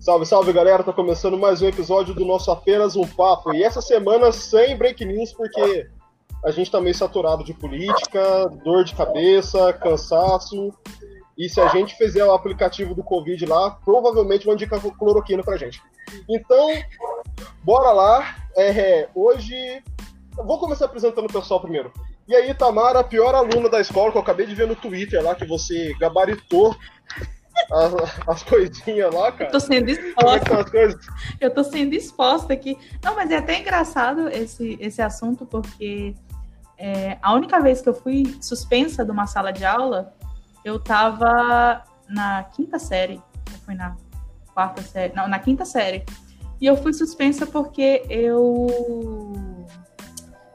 Salve, salve galera, tá começando mais um episódio do nosso Apenas um Papo. E essa semana sem break news, porque a gente tá meio saturado de política, dor de cabeça, cansaço. E se a gente fizer o aplicativo do Covid lá, provavelmente vão indicar cloroquina pra gente. Então, bora lá. É, hoje. Eu vou começar apresentando o pessoal primeiro. E aí, Tamara, a pior aluna da escola que eu acabei de ver no Twitter lá, que você gabaritou as, as coisinhas lá, cara. Eu tô sendo exposta. Eu tô sendo exposta aqui. Não, mas é até engraçado esse, esse assunto, porque é, a única vez que eu fui suspensa de uma sala de aula, eu tava na quinta série. Eu fui na quarta série. Não, na quinta série. E eu fui suspensa porque eu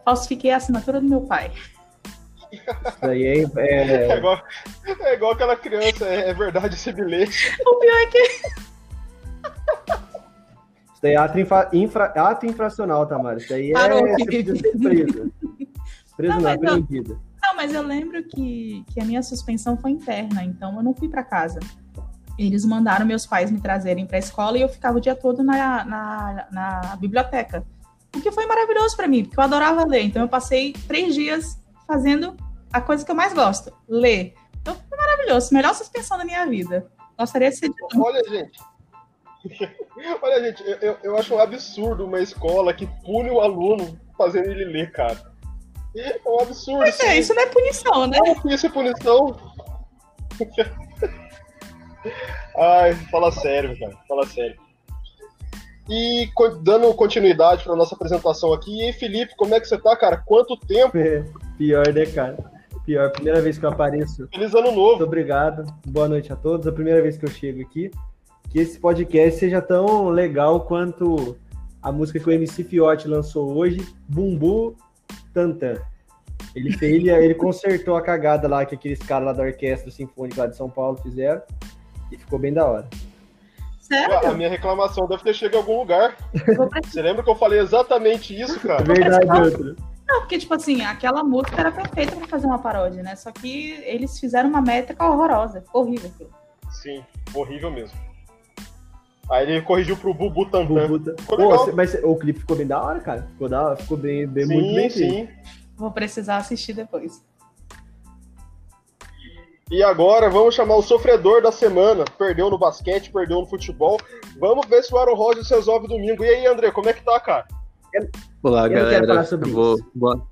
falsifiquei a assinatura do meu pai. Isso aí é. É, é, igual, é igual aquela criança, é, é verdade esse bilhete. O pior é que. Isso daí é ato, infra, infra, ato infracional, Tamara. Isso aí é. Parou, preso. Preso não, na prendida. Não, mas eu lembro que, que a minha suspensão foi interna, então eu não fui para casa. Eles mandaram meus pais me trazerem para a escola e eu ficava o dia todo na, na, na biblioteca. O que foi maravilhoso para mim, porque eu adorava ler. Então eu passei três dias fazendo a coisa que eu mais gosto, ler. Então foi maravilhoso, melhor suspensão da minha vida. Gostaria de ser. Olha, gente. Olha, gente, eu, eu acho um absurdo uma escola que pune o aluno fazendo ele ler, cara. É um absurdo. Pois é, isso não é punição, né? Não, isso é punição. Ai, fala sério, cara. Fala sério. E dando continuidade para nossa apresentação aqui, e Felipe, como é que você tá, cara? Quanto tempo? É, pior, né, cara? Pior, primeira vez que eu apareço. Feliz ano novo. Muito obrigado. Boa noite a todos. A primeira vez que eu chego aqui. Que esse podcast seja tão legal quanto a música que o MC Fiote lançou hoje, Bumbu Tantan. Ele, ele, ele consertou a cagada lá que aqueles caras lá da Orquestra Sinfônica lá de São Paulo fizeram. E ficou bem da hora. Sério? A minha reclamação deve ter chegado em algum lugar. Você lembra que eu falei exatamente isso, cara? Verdade, outra. Não, porque, tipo assim, aquela música era perfeita pra fazer uma paródia, né? Só que eles fizeram uma métrica horrorosa. Ficou horrível aquilo. Sim, horrível mesmo. Aí ele corrigiu pro Bubu Tantan. Bubu Pô, mas o clipe ficou bem da hora, cara. Ficou, da, ficou bem, bem sim, muito bem sim. Vou precisar assistir depois. E agora vamos chamar o sofredor da semana. Perdeu no basquete, perdeu no futebol. Vamos ver se o Aaron Rodgers resolve domingo. E aí, André, como é que tá, cara? Olá, eu galera. Vou... Boa...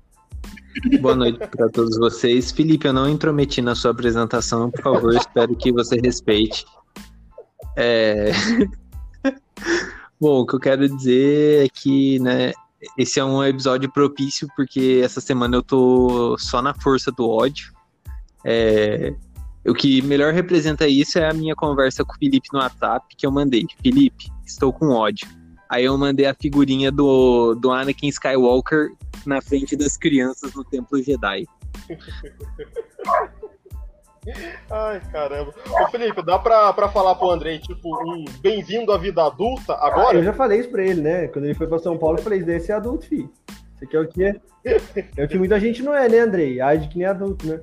Boa noite para todos vocês. Felipe, eu não intrometi na sua apresentação, por favor, espero que você respeite. É... Bom, o que eu quero dizer é que, né, esse é um episódio propício porque essa semana eu tô só na força do ódio. É, o que melhor representa isso é a minha conversa com o Felipe no WhatsApp que eu mandei. Felipe, estou com ódio. Aí eu mandei a figurinha do, do Anakin Skywalker na frente das crianças no Templo Jedi. Ai, caramba. Ô, Felipe, dá pra, pra falar pro Andrei, tipo, um bem-vindo à vida adulta agora? Ah, eu já falei isso pra ele, né? Quando ele foi pra São Paulo, eu falei, desse é adulto, filho. Isso aqui é o que é. É o que muita gente não é, né, Andrei? Age que nem adulto, né?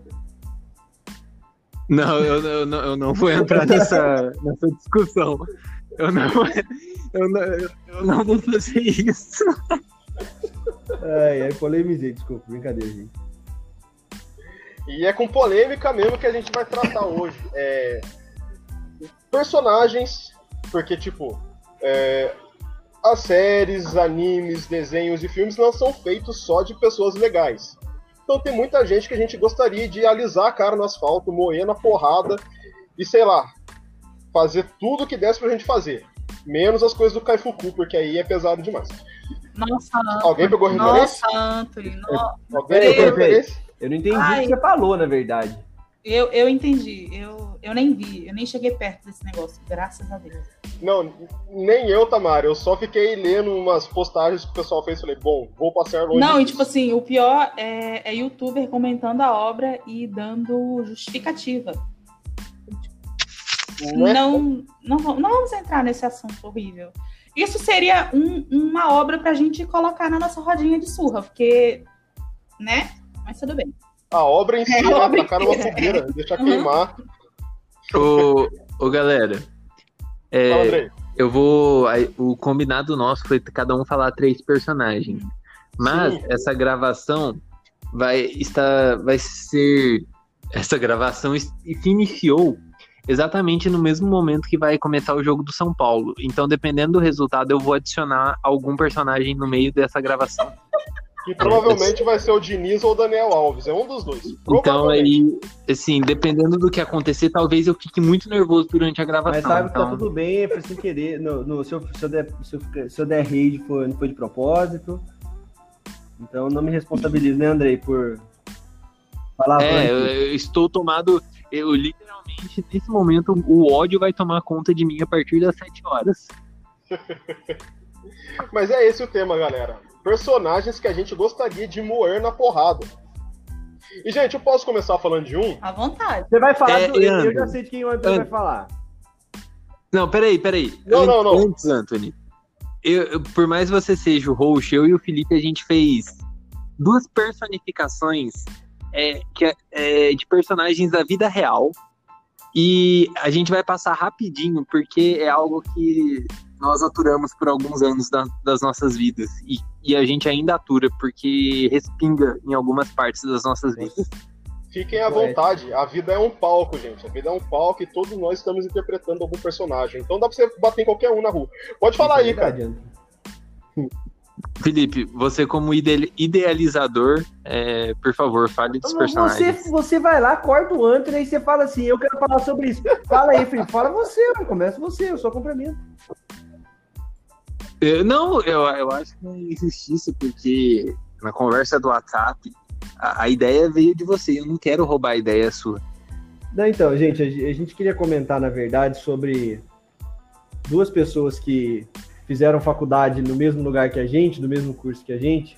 Não, eu, eu, não, eu não vou entrar nessa, nessa discussão. Eu não, eu não, eu não vou fazer isso. Ai, ai, polemizei, desculpa, brincadeira, gente. E é com polêmica mesmo que a gente vai tratar hoje. É, personagens, porque, tipo, é, as séries, animes, desenhos e filmes não são feitos só de pessoas legais. Então tem muita gente que a gente gostaria de alisar a cara no asfalto, moer na porrada e sei lá, fazer tudo que desse pra gente fazer. Menos as coisas do Kaifuku, porque aí é pesado demais. Nossa, Alguém pegou a referência? Nossa, Anthony. Nossa. Alguém pegou a referência? Eu não entendi Ai. o que você falou, na verdade. Eu, eu entendi. Eu, eu nem vi. Eu nem cheguei perto desse negócio. Graças a Deus. Não, nem eu, Tamara. Eu só fiquei lendo umas postagens que o pessoal fez. Falei, bom, vou passar longe. Não, disso. e tipo assim, o pior é, é youtuber comentando a obra e dando justificativa. Né? Não, não, não vamos entrar nesse assunto horrível. Isso seria um, uma obra pra gente colocar na nossa rodinha de surra, porque, né? Mas tudo bem. A obra em si, é, né? Tacar uma fogueira, deixar uhum. queimar. Ô, ô galera, é, eu vou. O combinado nosso foi cada um falar três personagens. Mas Sim. essa gravação vai estar. Vai ser. Essa gravação se iniciou exatamente no mesmo momento que vai começar o jogo do São Paulo. Então, dependendo do resultado, eu vou adicionar algum personagem no meio dessa gravação. Que provavelmente vai ser o Diniz ou o Daniel Alves, é um dos dois. Então aí, assim, dependendo do que acontecer, talvez eu fique muito nervoso durante a gravação. Mas sabe então... que tá então tudo bem, foi sem querer. No, no, se, eu, se, eu der, se, eu, se eu der rage, foi, não foi de propósito. Então não me responsabilizo, né, Andrei, por falar. É, eu, eu estou tomado. Eu literalmente, nesse momento, o ódio vai tomar conta de mim a partir das 7 horas. Mas é esse o tema, galera personagens que a gente gostaria de moer na porrada. E, gente, eu posso começar falando de um? À vontade. Você vai falar é, do. Eu, eu já sei de quem o Antônio vai falar. Não, peraí, peraí. Não, não, não. Antes, Anthony. Eu, eu, por mais você seja o host, eu e o Felipe, a gente fez duas personificações é, que, é, é de personagens da vida real. E a gente vai passar rapidinho, porque é algo que nós aturamos por alguns anos da, das nossas vidas. E, e a gente ainda atura, porque respinga em algumas partes das nossas vidas. Fiquem à vontade, a vida é um palco, gente. A vida é um palco e todos nós estamos interpretando algum personagem. Então dá pra você bater em qualquer um na rua. Pode falar aí, cara. Felipe, você como idealizador, é, por favor, fale dos personagens. Você, você vai lá, corta o Anthony e você fala assim, eu quero falar sobre isso. Fala aí, Felipe, fala você, começa você, eu só complemento. Eu, não, eu, eu acho que é injustiça, porque na conversa do WhatsApp, a, a, ideia veio de você. Eu não quero roubar a ideia sua. Não, então, gente, a, a gente queria comentar, na verdade, sobre duas pessoas que fizeram faculdade no mesmo lugar que a gente, no mesmo curso que a gente,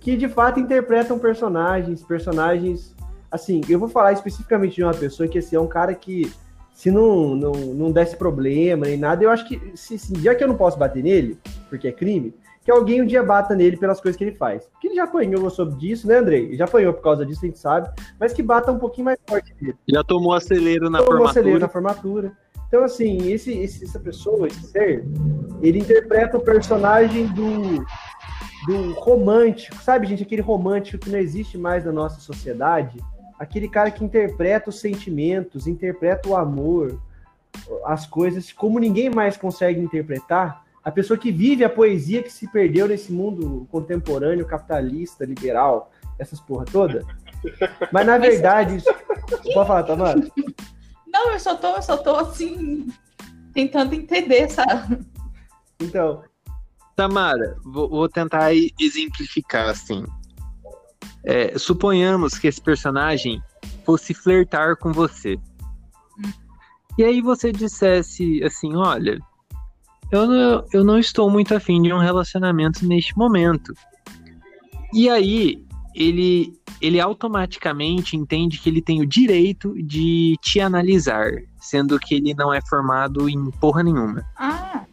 que de fato interpretam personagens, personagens. Assim, eu vou falar especificamente de uma pessoa que assim, é um cara que se não, não, não desse problema nem nada, eu acho que, se, se, já que eu não posso bater nele, porque é crime, que alguém um dia bata nele pelas coisas que ele faz. Porque ele já apanhou sobre disso, né, Andrei? Ele já apanhou por causa disso, a gente sabe, mas que bata um pouquinho mais forte dele. Já tomou acelero na tomou formatura. acelero na formatura. Então, assim, esse, esse, essa pessoa, esse ser, ele interpreta o personagem do, do romântico, sabe, gente? Aquele romântico que não existe mais na nossa sociedade, aquele cara que interpreta os sentimentos, interpreta o amor, as coisas como ninguém mais consegue interpretar. A pessoa que vive a poesia que se perdeu nesse mundo contemporâneo, capitalista, liberal, essas porra toda. Mas na verdade, isso... pode falar, Tamara? Não, eu só tô, eu só tô assim tentando entender essa. Então, Tamara, vou, vou tentar exemplificar assim. É, suponhamos que esse personagem fosse flertar com você. Hum. E aí você dissesse assim, olha, eu não, eu não estou muito afim de um relacionamento neste momento. E aí ele, ele automaticamente entende que ele tem o direito de te analisar, sendo que ele não é formado em porra nenhuma. Ah.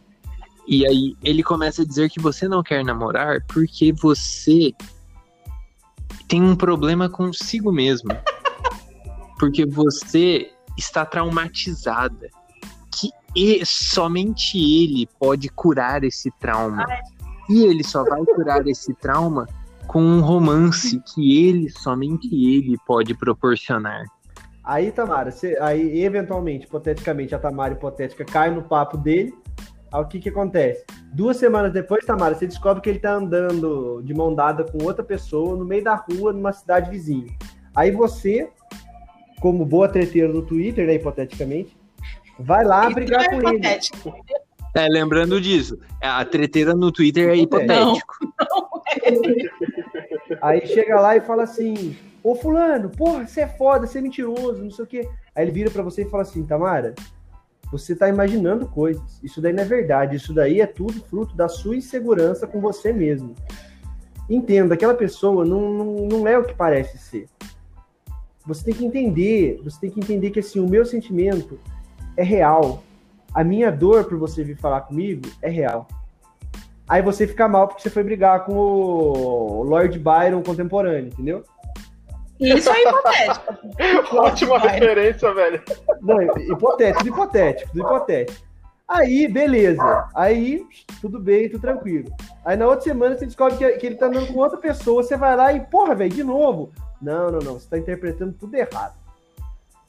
E aí ele começa a dizer que você não quer namorar porque você tem um problema consigo mesmo. Porque você está traumatizada. Que e, somente ele pode curar esse trauma. E ele só vai curar esse trauma com um romance que ele, somente ele, pode proporcionar. Aí, Tamara, você, aí eventualmente, hipoteticamente, a Tamara hipotética cai no papo dele. Aí o que que acontece? Duas semanas depois, Tamara, você descobre que ele tá andando de mão dada com outra pessoa no meio da rua, numa cidade vizinha. Aí você, como boa treteira no Twitter, né, hipoteticamente, vai lá brigar é com hipotético. ele. É, lembrando disso, a treteira no Twitter é hipotético. Não, não. Aí chega lá e fala assim: Ô fulano, porra, você é foda, você é mentiroso, não sei o quê. Aí ele vira para você e fala assim, Tamara, você está imaginando coisas. Isso daí não é verdade. Isso daí é tudo fruto da sua insegurança com você mesmo. Entenda, aquela pessoa não, não, não é o que parece ser. Você tem que entender, você tem que entender que assim, o meu sentimento é real. A minha dor por você vir falar comigo é real. Aí você fica mal porque você foi brigar com o Lord Byron contemporâneo, entendeu? Isso é hipotético. Ótima referência, velho. Não, hipotético, hipotético, hipotético. Aí, beleza. Aí, tudo bem, tudo tranquilo. Aí na outra semana você descobre que, que ele tá andando com outra pessoa, você vai lá e, porra, velho, de novo. Não, não, não, você tá interpretando tudo errado.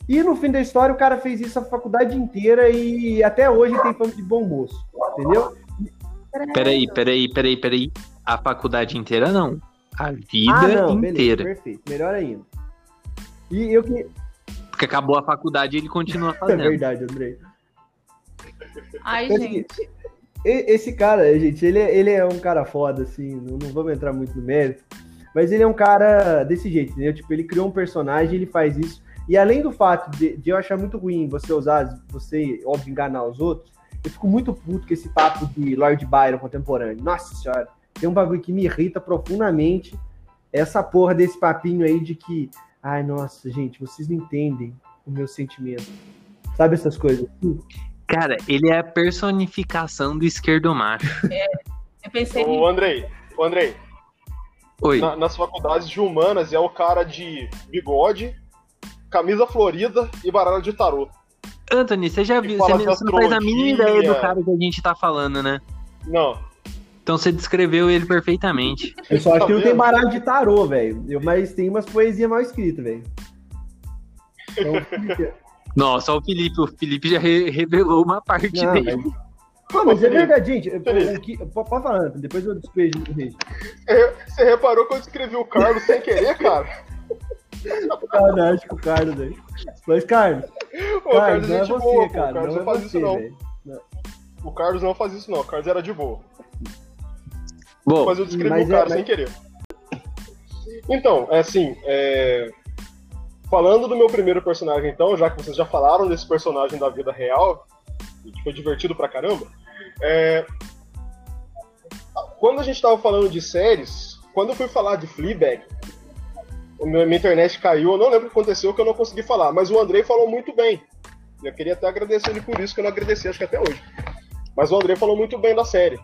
E no fim da história, o cara fez isso a faculdade inteira e até hoje tem fama de bom moço, entendeu? Peraí, peraí, peraí, peraí. A faculdade inteira não. A vida ah, não, inteira. Beleza, perfeito, melhor ainda. E eu que. Porque acabou a faculdade e ele continua é fazendo. É verdade, Andrei. Ai, Mas, gente. Esse cara, gente, ele é, ele é um cara foda, assim, não, não vamos entrar muito no mérito, mas ele é um cara desse jeito, entendeu? Tipo, ele criou um personagem, ele faz isso, e além do fato de, de eu achar muito ruim você usar, você, óbvio, enganar os outros, eu fico muito puto com esse papo de Lord Byron contemporâneo. Nossa senhora, tem um bagulho que me irrita profundamente, essa porra desse papinho aí de que, ai, nossa, gente, vocês não entendem o meu sentimento. Sabe essas coisas? Cara, ele é a personificação do esquerdo macho. É, eu pensei. Ô, Andrei, ô, Andrei. Oi. Na, nas faculdades de humanas é o cara de bigode, camisa florida e baralho de tarô. Anthony, você já viu? Você, você não faz a mínima ideia do cara que a gente tá falando, né? Não. Então você descreveu ele perfeitamente. Eu só acho tá que não tem baralho de tarô, velho. Mas tem umas poesias mal escritas, velho. Então, Nossa, o Felipe, o Felipe já re revelou uma parte não, dele. Mas... Não, mas é verdade, gente. pode falar, depois eu despejo Você reparou que eu descrevi o Carlos sem querer, cara? Fanático, Carlos, velho. Mas, Carlos. Ô, Carlos, não é você, boa, cara. Pô, não, não faz você, isso, não. O Carlos não faz isso, não. O Carlos era de boa. Bom, mas eu descrevi mas o Carlos é, sem querer. Então, é assim, é... falando do meu primeiro personagem, então, já que vocês já falaram desse personagem da vida real, que foi divertido pra caramba, é... quando a gente tava falando de séries, quando eu fui falar de Fleabag, minha internet caiu, eu não lembro o que aconteceu que eu não consegui falar, mas o Andrei falou muito bem. Eu queria até agradecer ele por isso, que eu não agradeci, acho que até hoje. Mas o Andrei falou muito bem da série.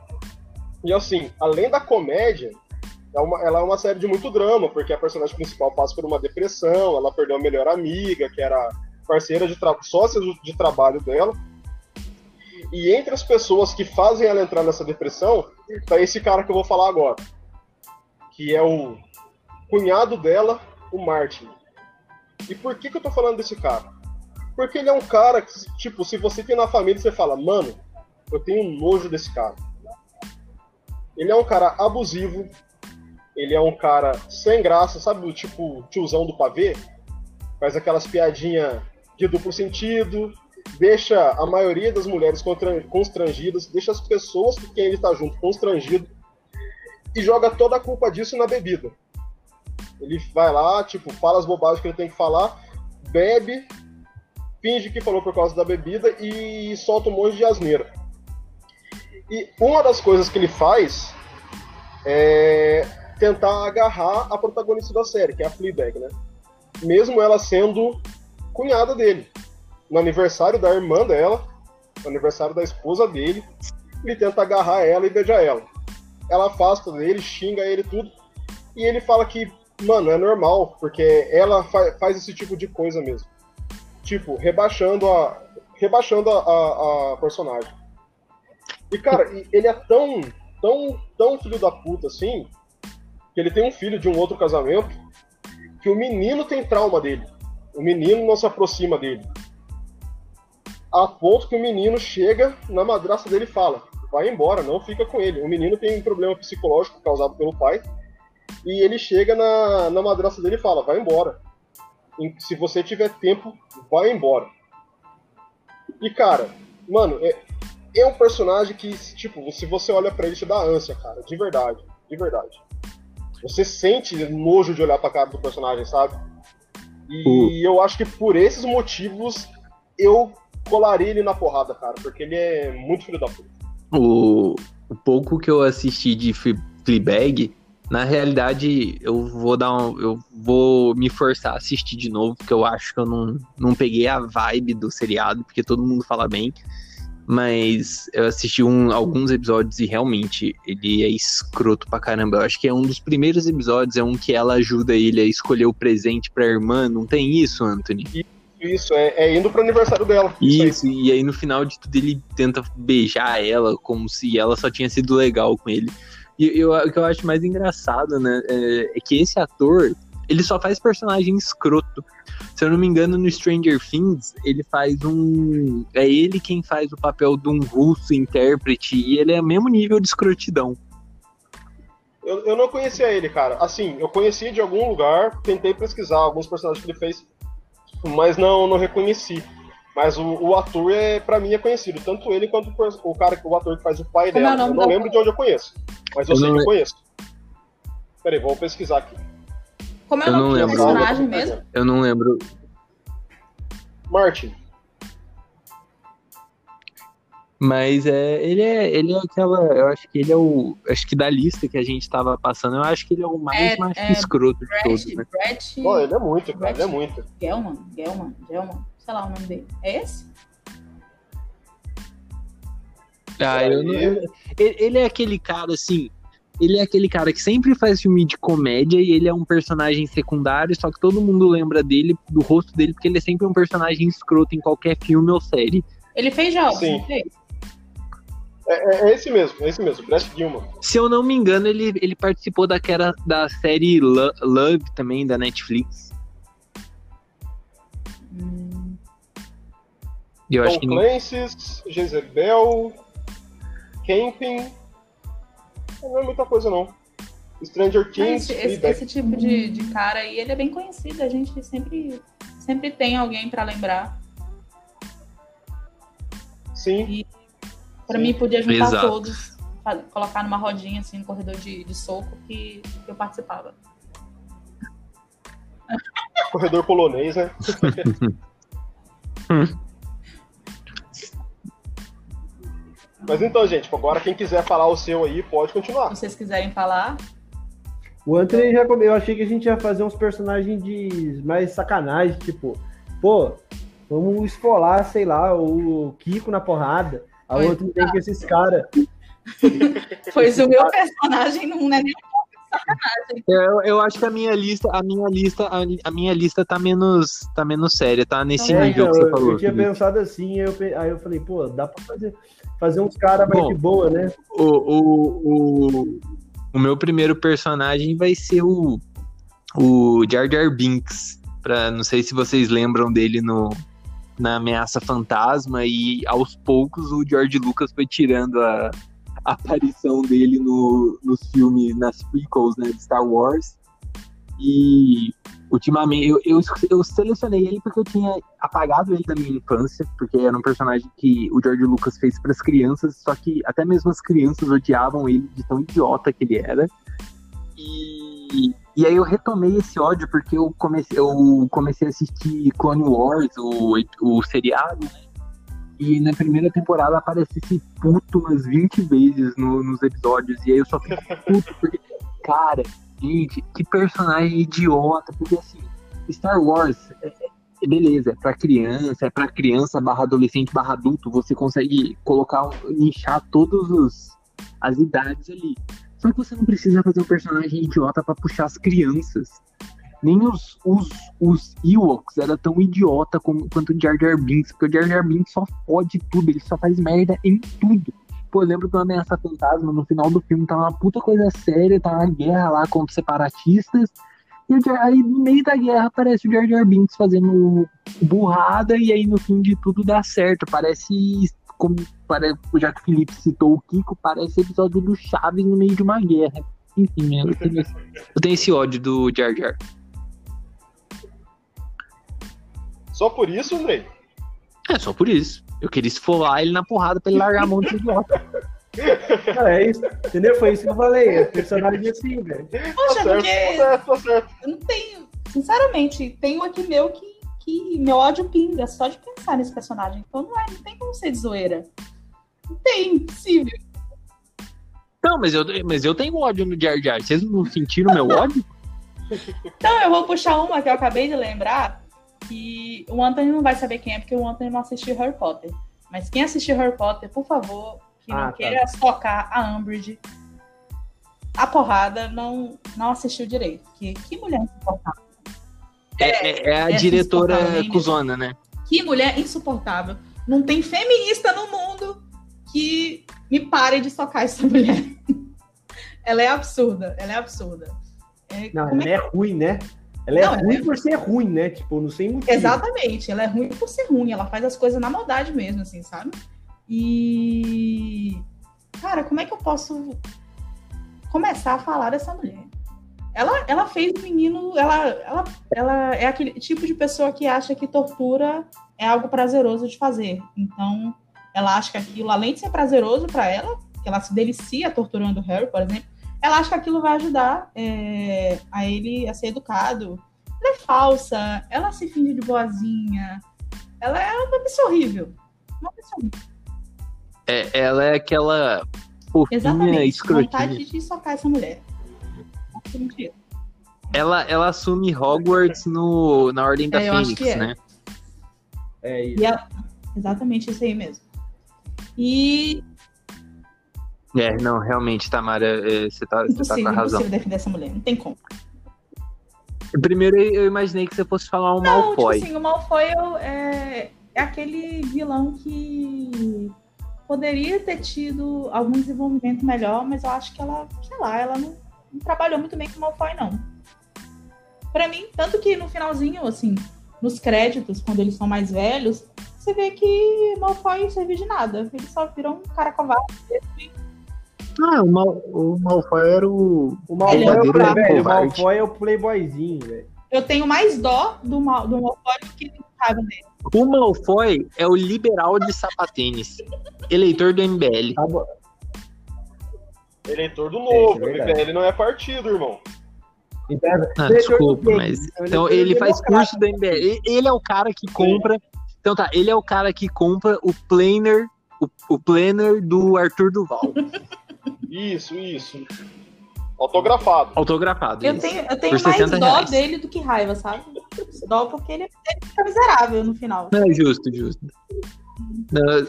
E assim, além da comédia, é ela é uma série de muito drama, porque a personagem principal passa por uma depressão, ela perdeu a melhor amiga, que era parceira de sócia de trabalho dela. E entre as pessoas que fazem ela entrar nessa depressão, tá esse cara que eu vou falar agora. Que é o cunhado dela, o Martin. E por que, que eu tô falando desse cara? Porque ele é um cara que, tipo, se você tem na família, você fala, mano, eu tenho nojo desse cara. Ele é um cara abusivo, ele é um cara sem graça, sabe o tipo tiozão do pavê? Faz aquelas piadinhas de duplo sentido, deixa a maioria das mulheres constrangidas, deixa as pessoas com quem ele tá junto constrangido e joga toda a culpa disso na bebida. Ele vai lá, tipo, fala as bobagens que ele tem que falar, bebe, finge que falou por causa da bebida e solta um monte de asneira. E uma das coisas que ele faz é tentar agarrar a protagonista da série, que é a Fleabag, né? Mesmo ela sendo cunhada dele. No aniversário da irmã dela, no aniversário da esposa dele, ele tenta agarrar ela e beijar ela. Ela afasta dele, xinga ele tudo, e ele fala que Mano, é normal, porque ela fa faz esse tipo de coisa mesmo. Tipo, rebaixando a. rebaixando a, a, a personagem. E, cara, ele é tão, tão, tão filho da puta assim, que ele tem um filho de um outro casamento, que o menino tem trauma dele. O menino não se aproxima dele. A ponto que o menino chega na madraça dele e fala: vai embora, não fica com ele. O menino tem um problema psicológico causado pelo pai e ele chega na, na madraça dele e fala: vai embora. Se você tiver tempo, vai embora. E cara, mano, é, é um personagem que, tipo, se você olha para ele, te dá ânsia, cara, de verdade, de verdade. Você sente nojo de olhar pra cara do personagem, sabe? E uh. eu acho que por esses motivos eu colaria ele na porrada, cara, porque ele é muito filho da puta. O, o pouco que eu assisti de Fleabag, na realidade, eu vou dar um, eu vou me forçar a assistir de novo, porque eu acho que eu não, não peguei a vibe do seriado, porque todo mundo fala bem. Mas eu assisti um, alguns episódios e realmente ele é escroto pra caramba. Eu acho que é um dos primeiros episódios, é um que ela ajuda ele a escolher o presente pra irmã. Não tem isso, Anthony? Isso, é, é indo pro aniversário dela. Isso, isso aí. e aí no final de tudo ele tenta beijar ela como se ela só tinha sido legal com ele. E eu, o que eu acho mais engraçado, né, é, é que esse ator, ele só faz personagem escroto. Se eu não me engano, no Stranger Things, ele faz um. É ele quem faz o papel de um russo intérprete, e ele é o mesmo nível de escrotidão. Eu, eu não conhecia ele, cara. Assim, eu conheci de algum lugar, tentei pesquisar alguns personagens que ele fez, mas não, não reconheci. Mas o, o ator, é, pra mim, é conhecido. Tanto ele quanto o, cara, o ator que faz o pai Como dela. É eu não lembro de onde eu conheço. Mas eu, eu sei que eu conheço. Peraí, vou pesquisar aqui. Como é o nome do personagem mesmo? Eu não lembro. Martin. Mas é, ele é, ele é aquela, eu acho que ele é o, acho que da lista que a gente tava passando, eu acho que ele é o mais, é, mais é, escroto Brett, de todos, né? Brett, Pô, ele é muito, cara, ele é muito. Gelman, Gelman, Gelman, sei lá o nome dele. É esse? Ah, eu não, ele, ele é aquele cara assim, ele é aquele cara que sempre faz filme de comédia e ele é um personagem secundário, só que todo mundo lembra dele, do rosto dele, porque ele é sempre um personagem escroto em qualquer filme ou série. Ele fez jogos, não fez? É, é, é, esse mesmo, é esse mesmo, Brett Gilman. Se eu não me engano, ele, ele participou daquela, da série Lo Love também, da Netflix. Hum. Eu Tom acho que Clancy's, Jezebel, Camping. Não é muita coisa, não. Stranger Things. Esse, esse, esse, tipo de, de cara aí, ele é bem conhecido. A gente sempre, sempre tem alguém para lembrar. Sim. E para mim, podia juntar Exato. todos, colocar numa rodinha, assim, no corredor de, de soco que, que eu participava. Corredor polonês, né? Mas então, gente, agora quem quiser falar o seu aí, pode continuar. Se vocês quiserem falar. O Anthony já Eu achei que a gente ia fazer uns personagens de mais sacanagem, tipo, pô, vamos esfolar, sei lá, o Kiko na porrada. A outra tem que esses caras. Pois o meu personagem não é nem sacanagem. Eu, eu acho que a minha lista, a minha lista, a, a minha lista tá menos, tá menos séria, tá nesse é, nível então, que você falou. Eu tinha pensado assim, eu, aí eu falei, pô, dá pra fazer, fazer uns caras mais de boa, né? O, o, o, o meu primeiro personagem vai ser o, o Jar Jar Binks. Pra, não sei se vocês lembram dele no, na Ameaça Fantasma e aos poucos o George Lucas foi tirando a, a aparição dele no, nos filmes, nas prequels né, de Star Wars. E ultimamente eu, eu, eu, selecionei ele porque eu tinha apagado ele da minha infância, porque era um personagem que o George Lucas fez para as crianças, só que até mesmo as crianças odiavam ele de tão idiota que ele era. E e aí eu retomei esse ódio porque eu comecei, eu comecei a assistir Clone Wars, o, o seriado, né? E na primeira temporada aparece esse puto umas 20 vezes no, nos episódios. E aí eu só fico puto porque, cara, que personagem idiota. Porque assim, Star Wars, é, é, beleza, é pra criança, é pra criança barra adolescente barra adulto. Você consegue colocar, nichar todas as idades ali. Só que você não precisa fazer um personagem idiota para puxar as crianças. Nem os, os, os Ewoks era tão idiota como, quanto o Jar Jar Binks, porque o Jar Jar Binks só fode tudo, ele só faz merda em tudo. Pô, eu lembro do Ameaça Fantasma, no final do filme tá uma puta coisa séria, tá uma guerra lá contra os separatistas, e aí no meio da guerra aparece o Jar Jar Binks fazendo burrada, e aí no fim de tudo dá certo. Parece como parece, já que o Felipe citou o Kiko, parece episódio do Chaves no meio de uma guerra. Enfim, eu tenho, eu tenho esse ódio do Jar Jar. Só por isso, Andrei? É, só por isso. Eu queria esfolar ele na porrada pra ele largar a mão de idiota. é isso, entendeu? Foi isso que eu falei. É personagem assim, velho. Poxa, tá porque tá certo, tá certo. eu não tenho, sinceramente, tenho aqui meu que que meu ódio pinga só de pensar nesse personagem. Então não, é, não tem como ser de zoeira. Não tem, impossível. Não, mas eu, mas eu tenho ódio no Jar Jar. Vocês não sentiram meu ódio? Então, eu vou puxar uma que eu acabei de lembrar, que o Anthony não vai saber quem é, porque o Anthony não assistiu Harry Potter. Mas quem assistiu Harry Potter, por favor, que ah, não tá. queira socar a Umbridge, a porrada, não, não assistiu direito. Que, que mulher insuportável. É, é, é a é diretora cuzona, né? Que mulher insuportável. Não tem feminista no mundo que me pare de socar essa mulher. ela é absurda, ela é absurda. É, não, ela é, é ruim, né? Ela é não, ruim é... por ser ruim, né? Tipo, não sei muito. Exatamente, ela é ruim por ser ruim. Ela faz as coisas na maldade mesmo, assim, sabe? E. Cara, como é que eu posso começar a falar dessa mulher? Ela, ela fez o menino. Ela, ela, ela é aquele tipo de pessoa que acha que tortura é algo prazeroso de fazer. Então, ela acha que aquilo, além de ser prazeroso para ela, que ela se delicia torturando o Harry, por exemplo, ela acha que aquilo vai ajudar é, a ele a ser educado. Ela é falsa, ela se finge de boazinha, ela é uma pessoa horrível. Uma pessoa horrível. É, ela é aquela fofinha Exatamente, escrotinha. vontade de socar essa mulher. Ela, ela assume Hogwarts no, na Ordem da é, Fênix, é. né? É isso. Ela, exatamente isso aí mesmo. E é, não, realmente, Tamara, é, você tá, você tá com a razão. Impossível defender essa mulher, não tem como. Primeiro eu imaginei que você fosse falar não, Malfoy. Tipo assim, o Malfoy é, é aquele vilão que poderia ter tido algum desenvolvimento melhor, mas eu acho que ela, sei lá, ela não, não trabalhou muito bem com o Malfoy, não. Pra mim, tanto que no finalzinho, assim, nos créditos, quando eles são mais velhos, você vê que Malfoy não serviu de nada. Ele só virou um cara covarde ah, o, Mal, o Malfoy era o. O Malfoy, é o, velho, o Malfoy é o playboyzinho, velho. Eu tenho mais dó do, Mal, do Malfoy do que do raiva dele. O Malfoy é o liberal de sapatênis. eleitor do MBL. Tá eleitor do novo. É, é MBL não é partido, irmão. Então, ah, desculpa, mas. Então ele faz curso do MBL. Ele é o cara que compra. Então tá, ele é o cara que compra o planner, o, o planner do Arthur Duval. Isso, isso. Autografado. Autografado. Eu tenho, eu tenho mais dó reais. dele do que raiva, sabe? Dó porque ele, ele fica miserável no final. Não, é justo, justo.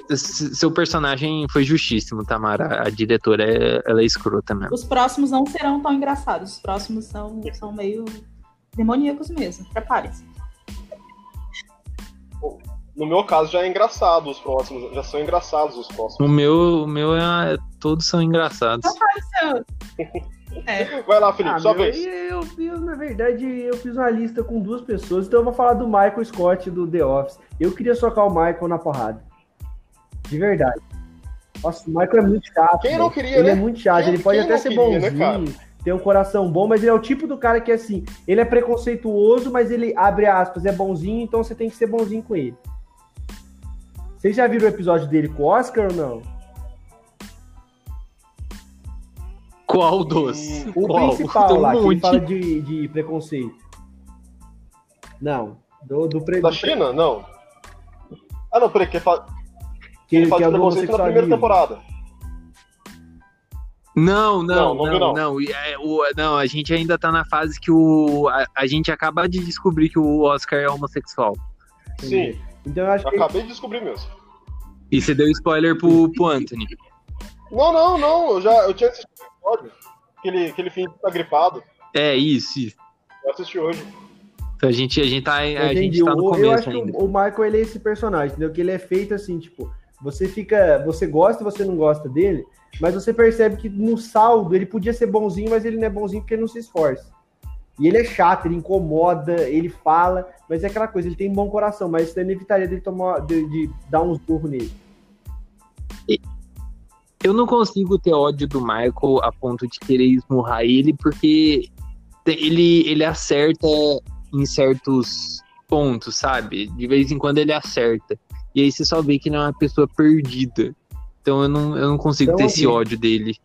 seu personagem foi justíssimo, Tamara. A diretora é, ela é escrota mesmo. Os próximos não serão tão engraçados. Os próximos são, são meio demoníacos mesmo. Prepare-se. No meu caso já é engraçado os próximos, já são engraçados os próximos. O meu, o meu é, todos são engraçados. É. Vai lá, Felipe, ah, só vez. Eu, eu, na verdade, eu fiz uma lista com duas pessoas, então eu vou falar do Michael Scott do The Office. Eu queria socar o Michael na porrada. De verdade. Nossa, o Michael é muito chato. Quem não queria, Ele né? é muito chato, quem, ele pode até ser queria, né, bonzinho. Né, tem um coração bom, mas ele é o tipo do cara que, assim, ele é preconceituoso, mas ele, abre aspas, é bonzinho, então você tem que ser bonzinho com ele. Vocês já viram o episódio dele com o Oscar ou não? Qual dos? O Qual? principal lá, um que fala de, de preconceito. Não. Do, do pre... Da China? Não. Ah, não, peraí, que fala. Que, ele fala que de é preconceito na primeira temporada. Não, não, não, não, não. Não, é, o, não, a gente ainda tá na fase que o. A, a, gente acaba de descobrir que o Oscar é homossexual. Sim. Então eu acho que... Acabei de descobrir mesmo. E você deu spoiler pro, pro Anthony. Não, não, não. Eu já eu tinha assistido o episódio. Que ele, que ele finge que tá gripado. É, isso, isso. Eu assisti hoje. Então a gente, a gente, tá, a gente tá no começo eu acho ainda. Que o Michael, ele é esse personagem, entendeu? Que ele é feito assim, tipo, você fica. Você gosta e você não gosta dele, mas você percebe que no saldo ele podia ser bonzinho, mas ele não é bonzinho porque ele não se esforça. E ele é chato, ele incomoda, ele fala, mas é aquela coisa, ele tem bom coração, mas isso não evitaria dele tomar, de, de dar uns burros nele. Eu não consigo ter ódio do Michael a ponto de querer esmurrar ele, porque ele, ele acerta em certos pontos, sabe? De vez em quando ele acerta. E aí você só vê que ele é uma pessoa perdida. Então eu não, eu não consigo então, ter esse ódio dele.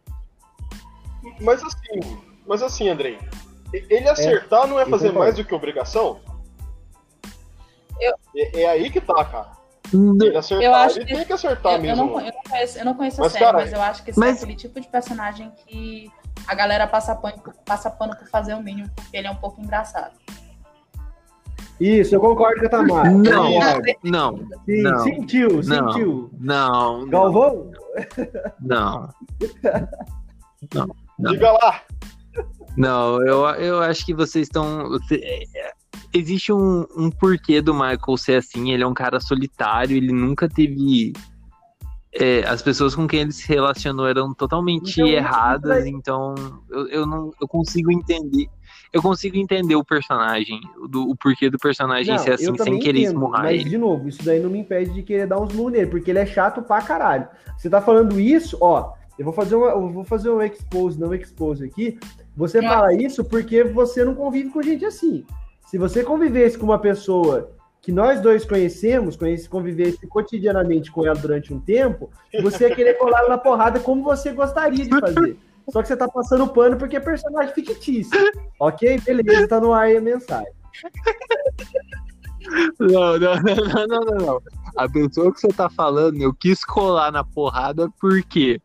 Mas assim, mas assim, Andrei, ele acertar é, não é fazer mais do que obrigação? Eu... É, é, aí que tá, cara. Ele acertar, eu acho ele que... tem que acertar eu, mesmo. Eu não, eu não conheço, eu não conheço mas, a série, cara, mas eu acho que esse mas... é aquele tipo de personagem que a galera passa pano, passa pano por fazer o mínimo, porque ele é um pouco engraçado. Isso, eu concordo com a Tamara. Não, não. Sim, não, sentiu, não, sentiu. Não. Galvão? Não. Não. não. Diga lá. Não, eu, eu acho que vocês estão. existe um, um porquê do Michael ser assim. Ele é um cara solitário, ele nunca teve. É, as pessoas com quem ele se relacionou eram totalmente então, erradas, então eu, eu não eu consigo entender. Eu consigo entender o personagem, do, o porquê do personagem não, ser assim, sem querer entendo, esmurrar mas, ele. de novo, isso daí não me impede de querer dar uns murros nele, porque ele é chato pra caralho. Você tá falando isso, ó, eu vou fazer uma, eu vou fazer um expose, não expose aqui. Você é. fala isso porque você não convive com gente assim. Se você convivesse com uma pessoa que nós dois conhecemos, conhece, convivesse cotidianamente com ela durante um tempo, você ia querer colar na porrada como você gostaria de fazer. Só que você tá passando pano porque é personagem fictício. Ok? Beleza, tá no ar aí a mensagem. Não, não, não, não, não, não. A pessoa que você tá falando, eu quis colar na porrada porque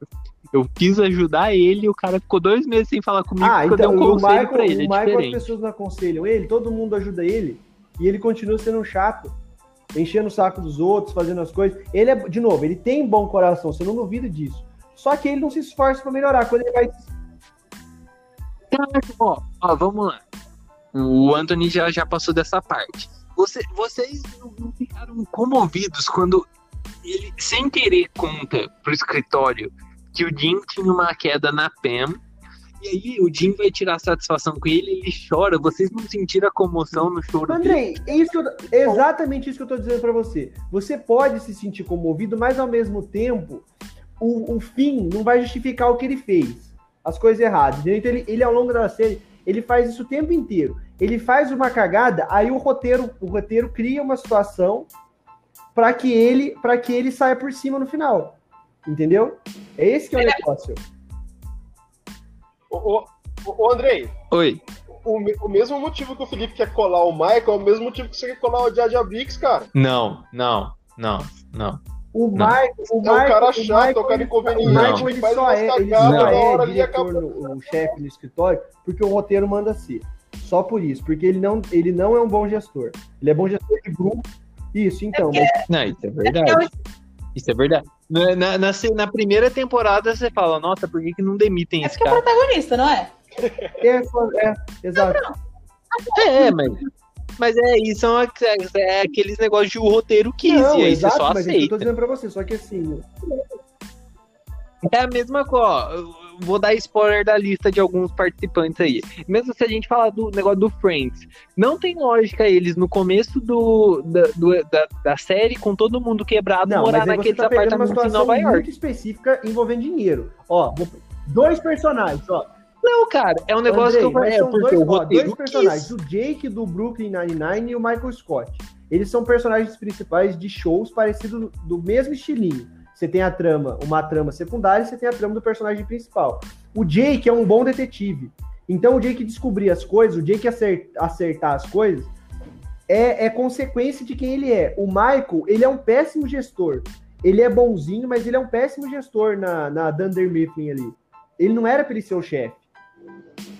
eu quis ajudar ele e o cara ficou dois meses sem falar comigo ah, então, eu dei um conselho Michael, pra ele. O é Michael, as pessoas não aconselham ele, todo mundo ajuda ele e ele continua sendo um chato, enchendo o saco dos outros, fazendo as coisas. Ele é, de novo, ele tem bom coração, você não duvida disso. Só que ele não se esforça para melhorar. Quando ele vai. Ó, ó, vamos lá. O Anthony já, já passou dessa parte. Você, vocês não ficaram comovidos quando ele, sem querer, conta pro escritório que o Jim tinha uma queda na Pam. E aí o Jim vai tirar satisfação com ele, ele chora. Vocês não sentiram a comoção no choro Andrei, dele? É isso eu, é exatamente isso que eu tô dizendo para você. Você pode se sentir comovido, mas ao mesmo tempo, o, o fim não vai justificar o que ele fez. As coisas erradas. Então ele, ele, ao longo da série, ele faz isso o tempo inteiro. Ele faz uma cagada, aí o roteiro, o roteiro cria uma situação para que ele para que ele saia por cima no final. Entendeu? É esse que é o é. negócio. Ô, ô, Andrei. Oi. O, o, mesmo motivo que o Felipe quer colar o Michael é o mesmo motivo que você quer colar o Jaja Bix, cara. Não, não, não, não. O Michael, o Michael, é um cara chato, Michael, é um cara inconveniente. O Michael ele só é, ele só é diretor, no, o chefe no escritório, porque o roteiro manda ser. Só por isso, porque ele não, ele não é um bom gestor. Ele é bom gestor de grupo. Isso, então. É mas... Não, isso é verdade. Isso é verdade. Na, na, na, na, primeira temporada você fala, nossa, por que, que não demitem é esse cara? É protagonista, não é? É, é exato. Não, não. É, mas, mas é, isso são é, é aqueles negócios de o roteiro 15, não, aí exato, você só mas aceita. É eu tô dizendo pra você, só que assim... É a mesma coisa, vou dar spoiler da lista de alguns participantes aí. Mesmo se a gente falar do negócio do Friends, não tem lógica eles no começo do, da, do, da, da série, com todo mundo quebrado, não, morar naqueles tá apartamentos em Nova York. muito específica envolvendo dinheiro. Ó, dois personagens, ó. Não, cara, é um negócio Andrei, que eu falei. É, porque dois, ó, dois personagens, o Jake do Brooklyn Nine-Nine e o Michael Scott. Eles são personagens principais de shows parecidos do mesmo estilinho você tem a trama, uma trama secundária, e você tem a trama do personagem principal. O Jake é um bom detetive. Então o Jake descobrir as coisas, o Jake acertar, acertar as coisas, é, é, consequência de quem ele é. O Michael, ele é um péssimo gestor. Ele é bonzinho, mas ele é um péssimo gestor na, na Dunder Mifflin ali. Ele não era para ele ser o chefe.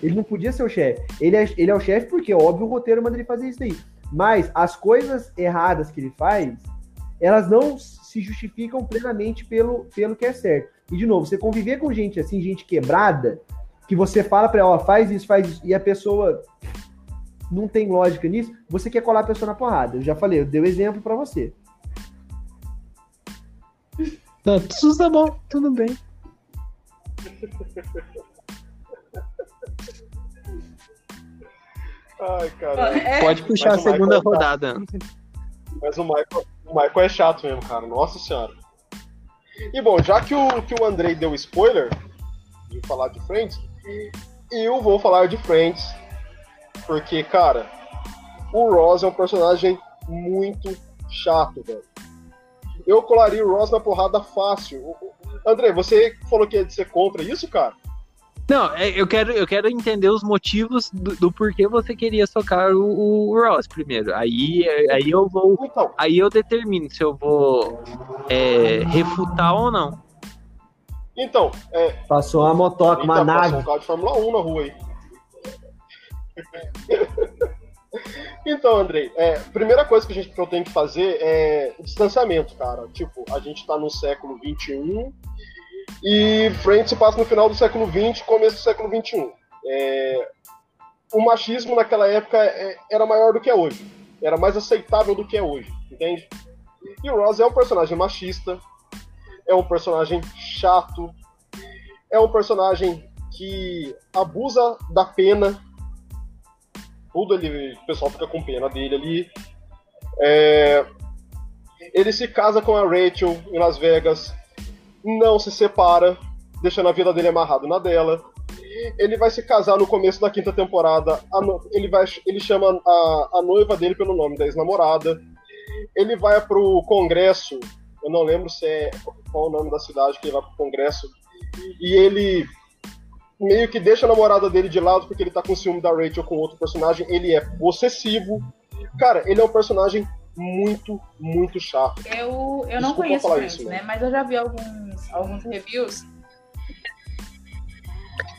Ele não podia ser o chefe. Ele é, ele é o chefe porque, óbvio, o roteiro manda ele fazer isso aí. Mas as coisas erradas que ele faz, elas não se justificam plenamente pelo, pelo que é certo. E, de novo, você conviver com gente assim, gente quebrada, que você fala para ela, faz isso, faz isso, e a pessoa não tem lógica nisso, você quer colar a pessoa na porrada. Eu já falei, eu dei o um exemplo para você. Não, tudo tá bom, tudo bem. Ai, cara. É. Pode puxar a segunda tá- rodada. Mas o Michael, Michael é chato mesmo, cara. Nossa senhora. E bom, já que o, que o Andrei deu spoiler de falar de Friends, eu vou falar de Friends. Porque, cara, o Ross é um personagem muito chato, velho. Eu colaria o Ross na porrada fácil. André, você falou que ia ser contra isso, cara? Não, é, eu quero, eu quero entender os motivos do, do porquê você queria socar o, o, Ross primeiro. Aí, aí eu vou. Então. Aí eu determino se eu vou é, refutar ou não. Então, é, Passou uma motoca, uma nave. Passou um carro de Fórmula 1 na rua aí. então, Andrei, é, primeira coisa que, a gente, que eu tenho que fazer é distanciamento, cara. Tipo, a gente tá no século 21 e Friends se passa no final do século XX, começo do século XXI. É... o machismo naquela época é, era maior do que é hoje. Era mais aceitável do que é hoje, entende? E o Ross é um personagem machista, é um personagem chato, é um personagem que abusa da pena. Tudo ele, o pessoal fica com pena dele ali. É, ele se casa com a Rachel em Las Vegas, não se separa, deixando a vida dele amarrado na dela. Ele vai se casar no começo da quinta temporada. ele, vai, ele chama a, a noiva dele pelo nome da ex-namorada. Ele vai pro congresso. Eu não lembro se é qual o nome da cidade que ele vai pro congresso. E ele meio que deixa a namorada dele de lado porque ele tá com ciúme da Rachel com outro personagem. Ele é possessivo. Cara, ele é um personagem muito, muito chato. Eu, eu não conheço Friends, isso, né? Mas eu já vi alguns, alguns reviews.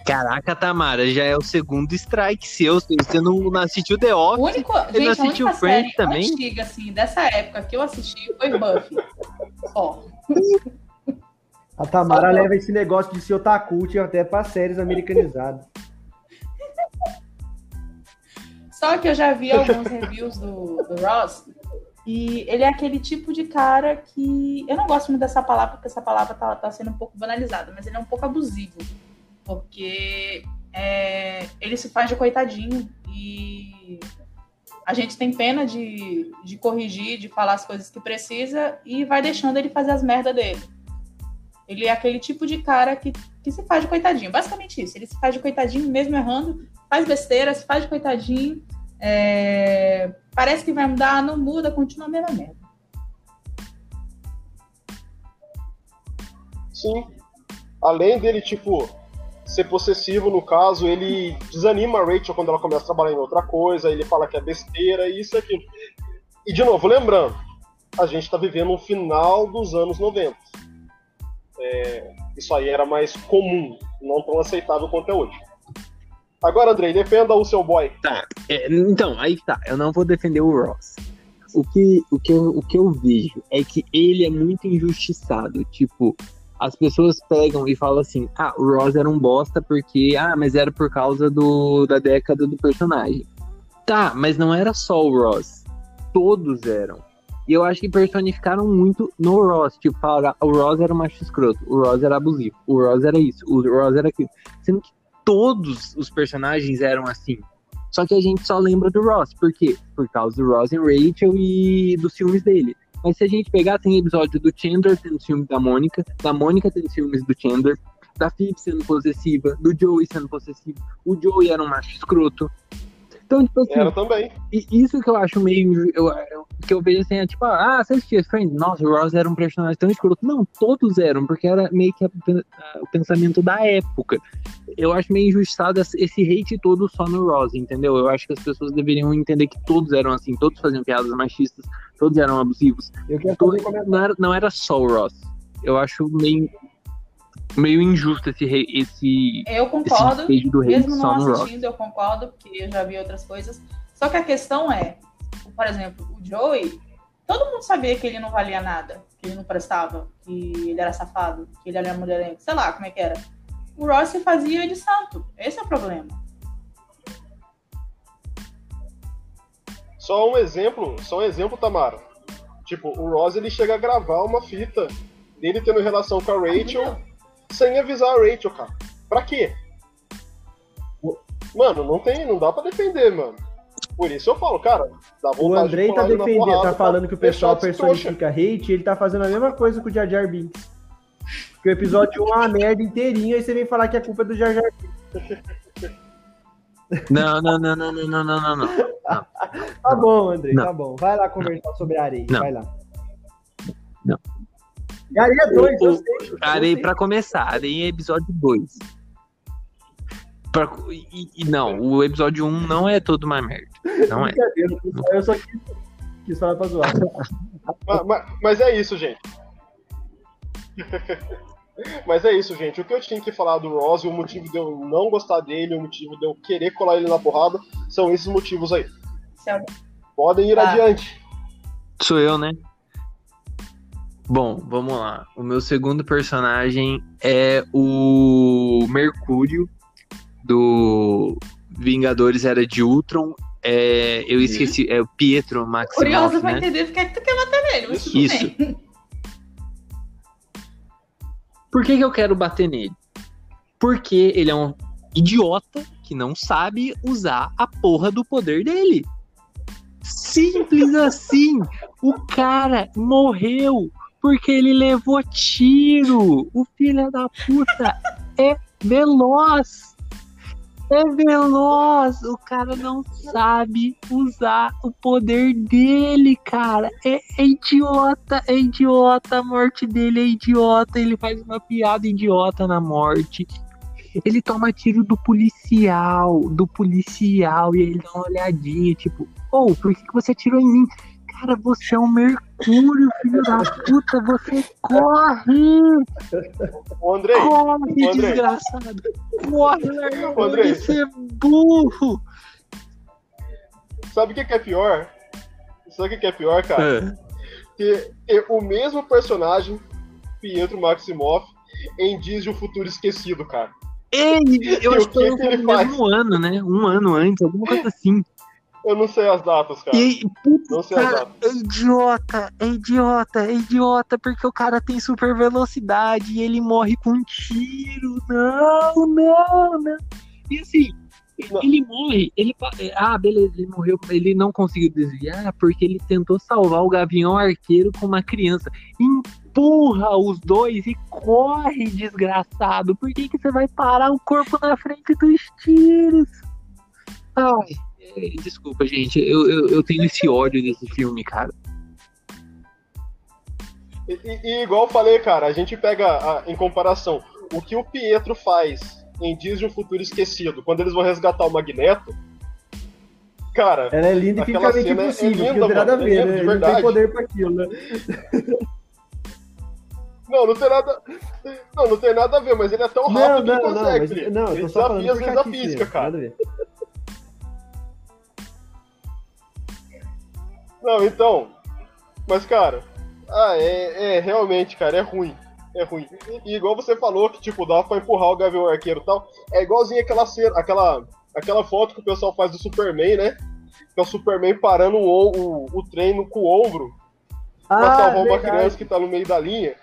Caraca, Tamara, já é o segundo strike seu. Você não assistiu The Office? O único, você gente, não assistiu Friends também? antiga, assim, dessa época que eu assisti foi Buffy. Ó. A Tamara leva esse negócio de ser otaku até para séries americanizadas. Só que eu já vi alguns reviews do, do Ross e ele é aquele tipo de cara que. Eu não gosto muito dessa palavra, porque essa palavra tá, tá sendo um pouco banalizada, mas ele é um pouco abusivo. Porque é, ele se faz de coitadinho e a gente tem pena de, de corrigir, de falar as coisas que precisa e vai deixando ele fazer as merdas dele. Ele é aquele tipo de cara que, que se faz de coitadinho. Basicamente isso. Ele se faz de coitadinho, mesmo errando, faz besteira, se faz de coitadinho. É... Parece que vai mudar, não muda, continua a mesma merda. Sim. Além dele, tipo, ser possessivo, no caso, ele desanima a Rachel quando ela começa a trabalhar em outra coisa, ele fala que é besteira, isso e aquilo. E, de novo, lembrando, a gente está vivendo um final dos anos 90 é, isso aí era mais comum, não tão aceitável quanto é hoje. Agora, Andrei, defenda o seu boy. Tá, é, então, aí tá, eu não vou defender o Ross. O que, o, que eu, o que eu vejo é que ele é muito injustiçado. Tipo, as pessoas pegam e falam assim: ah, o Ross era um bosta porque, ah, mas era por causa do, da década do personagem. Tá, mas não era só o Ross. Todos eram. E eu acho que personificaram muito no Ross. Tipo, falar, o Ross era um macho escroto, o Ross era abusivo, o Ross era isso, o Ross era aquilo. Sendo que todos os personagens eram assim. Só que a gente só lembra do Ross. Por quê? Por causa do Ross e Rachel e dos filmes dele. Mas se a gente pegar, tem episódio do Chandler tendo filme da Mônica, da Mônica tendo filmes do Chandler, da Phoebe sendo possessiva, do Joey sendo possessivo. O Joey era um macho escroto. Então, tipo assim. Era também. Isso que eu acho meio. Eu, eu, que eu vejo assim, é tipo, ah, você assistia Friends? Nossa, o Ross era um personagem tão escroto. Não, todos eram, porque era meio que a, a, o pensamento da época. Eu acho meio injustiçado esse hate todo só no Ross, entendeu? Eu acho que as pessoas deveriam entender que todos eram assim, todos faziam piadas machistas, todos eram abusivos. Todos, não, era, não era só o Ross. Eu acho meio meio injusto esse esse eu concordo esse do mesmo não assistindo eu concordo porque eu já vi outras coisas. Só que a questão é por exemplo o Joey todo mundo sabia que ele não valia nada que ele não prestava que ele era safado que ele era mulherengo sei lá como é que era. O Ross se fazia de santo esse é o problema. Só um exemplo só um exemplo Tamara. Tipo o Ross ele chega a gravar uma fita dele tendo relação com a Rachel sem avisar a Rachel, cara. Pra quê? Mano, não tem, não dá pra defender, mano. Por isso eu falo, cara, dá vontade O Andrei de tá defendendo, tá falando que o pessoal personifica hate, ele tá fazendo a mesma coisa com o Jar Jar Binks. Que o episódio 1 é uma merda inteirinha e você vem falar que a culpa é do Jar Jar Binks. Não, não, não, não, não, não, não, não. tá bom, Andrei, não. tá bom. Vai lá conversar sobre a areia, não. vai lá. Não. E Areia 2, eu, eu sei. Areia, pra começar, Areia é episódio 2. Pra, e, e, não, o episódio 1 um não é todo uma merda. Não é. Eu só quis, quis falar pra zoar. mas, mas, mas é isso, gente. Mas é isso, gente. O que eu tinha que falar do Ross o motivo de eu não gostar dele, o motivo de eu querer colar ele na porrada, são esses motivos aí. Podem ir ah. adiante. Sou eu, né? Bom, vamos lá. O meu segundo personagem é o Mercúrio do Vingadores Era de Ultron. É, eu esqueci, é o Pietro Maximoff, Curioso né? pra entender porque é que tu quer bater nele, mas tudo Isso. bem. Por que, que eu quero bater nele? Porque ele é um idiota que não sabe usar a porra do poder dele. Simples assim. O cara morreu porque ele levou tiro. O filho da puta é veloz. É veloz. O cara não sabe usar o poder dele, cara. É, é idiota, é idiota. A morte dele é idiota. Ele faz uma piada idiota na morte. Ele toma tiro do policial, do policial, e ele dá uma olhadinha, tipo, ô, por que, que você atirou em mim? Cara, você é um mercúrio, filho da puta, você corre! Ô, Andrei, Corre, Ô, Andrei. desgraçado! Corre, Andrei. você é burro! sabe o que que é pior? Sabe o que é pior, cara? Que é o mesmo personagem, Pietro Maximoff, em Dias de um Futuro Esquecido, cara. Ei, eu E acho o que que foi ele no faz? mesmo ano, né? Um ano antes, alguma coisa assim. Eu não sei as datas, cara. E, puta, Não sei as cara, datas. é idiota, é idiota, é idiota, porque o cara tem super velocidade e ele morre com um tiro. Não, não, não. E assim, Não. ele morre, ele. pa- Ah, beleza, ele morreu, ele não conseguiu desviar porque ele tentou salvar o Gavião Arqueiro com uma criança. Empurra os dois e corre, desgraçado. Por que, que você vai parar o corpo na frente dos tiros? Ai, é, desculpa, gente. Eu, eu, eu tenho esse ódio desse filme, cara. E, e- e igual eu falei, cara, a gente pega a- em comparação o que o Pietro faz em Dias de um Futuro Esquecido, quando eles vão resgatar o Magneto. Cara, Ela é linda e fisicamente é impossível, linda, não tem nada a ver, é né? Ele não tem poder pra aquilo, né? não, não tem nada. Não, não tem nada a ver, mas ele é tão Não, rápido não, que não, consegue. mas, Felipe. não, eu ele tô só falando desafia as leis da física, cara. nada a ver. Não, então. Mas, cara, ah, é, é realmente, cara, é ruim. É ruim. E igual você falou que, tipo, dava pra empurrar o Gavião Arqueiro e tal. É igualzinho aquela cena, aquela, aquela foto que o pessoal faz do Superman, né? Que é o Superman parando o, o, o treino com o ombro pra Ah, salvar uma verdade. criança que tá no meio da linha.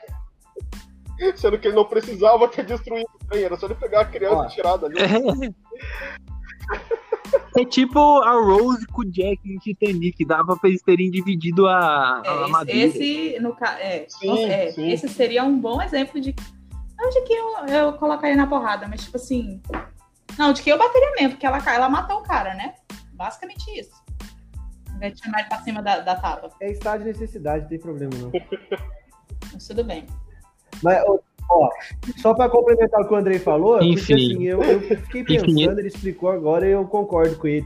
Sendo que ele não precisava ter destruído o trem, era só ele pegar a criança Ó. e tirar dali. É tipo a Rose com o Jack em Titanic, dava pra eles terem dividido a, a É, madeira. esse, no ca... é, Sim, é, sim. esse seria um bom exemplo de. Não de que eu, eu colocaria na porrada, mas tipo assim. Não, de que eu bateria mesmo, porque ela, ela matou o cara, né? Basicamente isso. Ao invés de chamar ele pra cima da, da tábua. É estado de necessidade, não tem problema não. Mas tudo bem. Mas, ó, só pra complementar o que o Andrei falou, porque Enfim. assim, eu, eu fiquei pensando, Enfim. ele explicou agora e eu concordo com ele.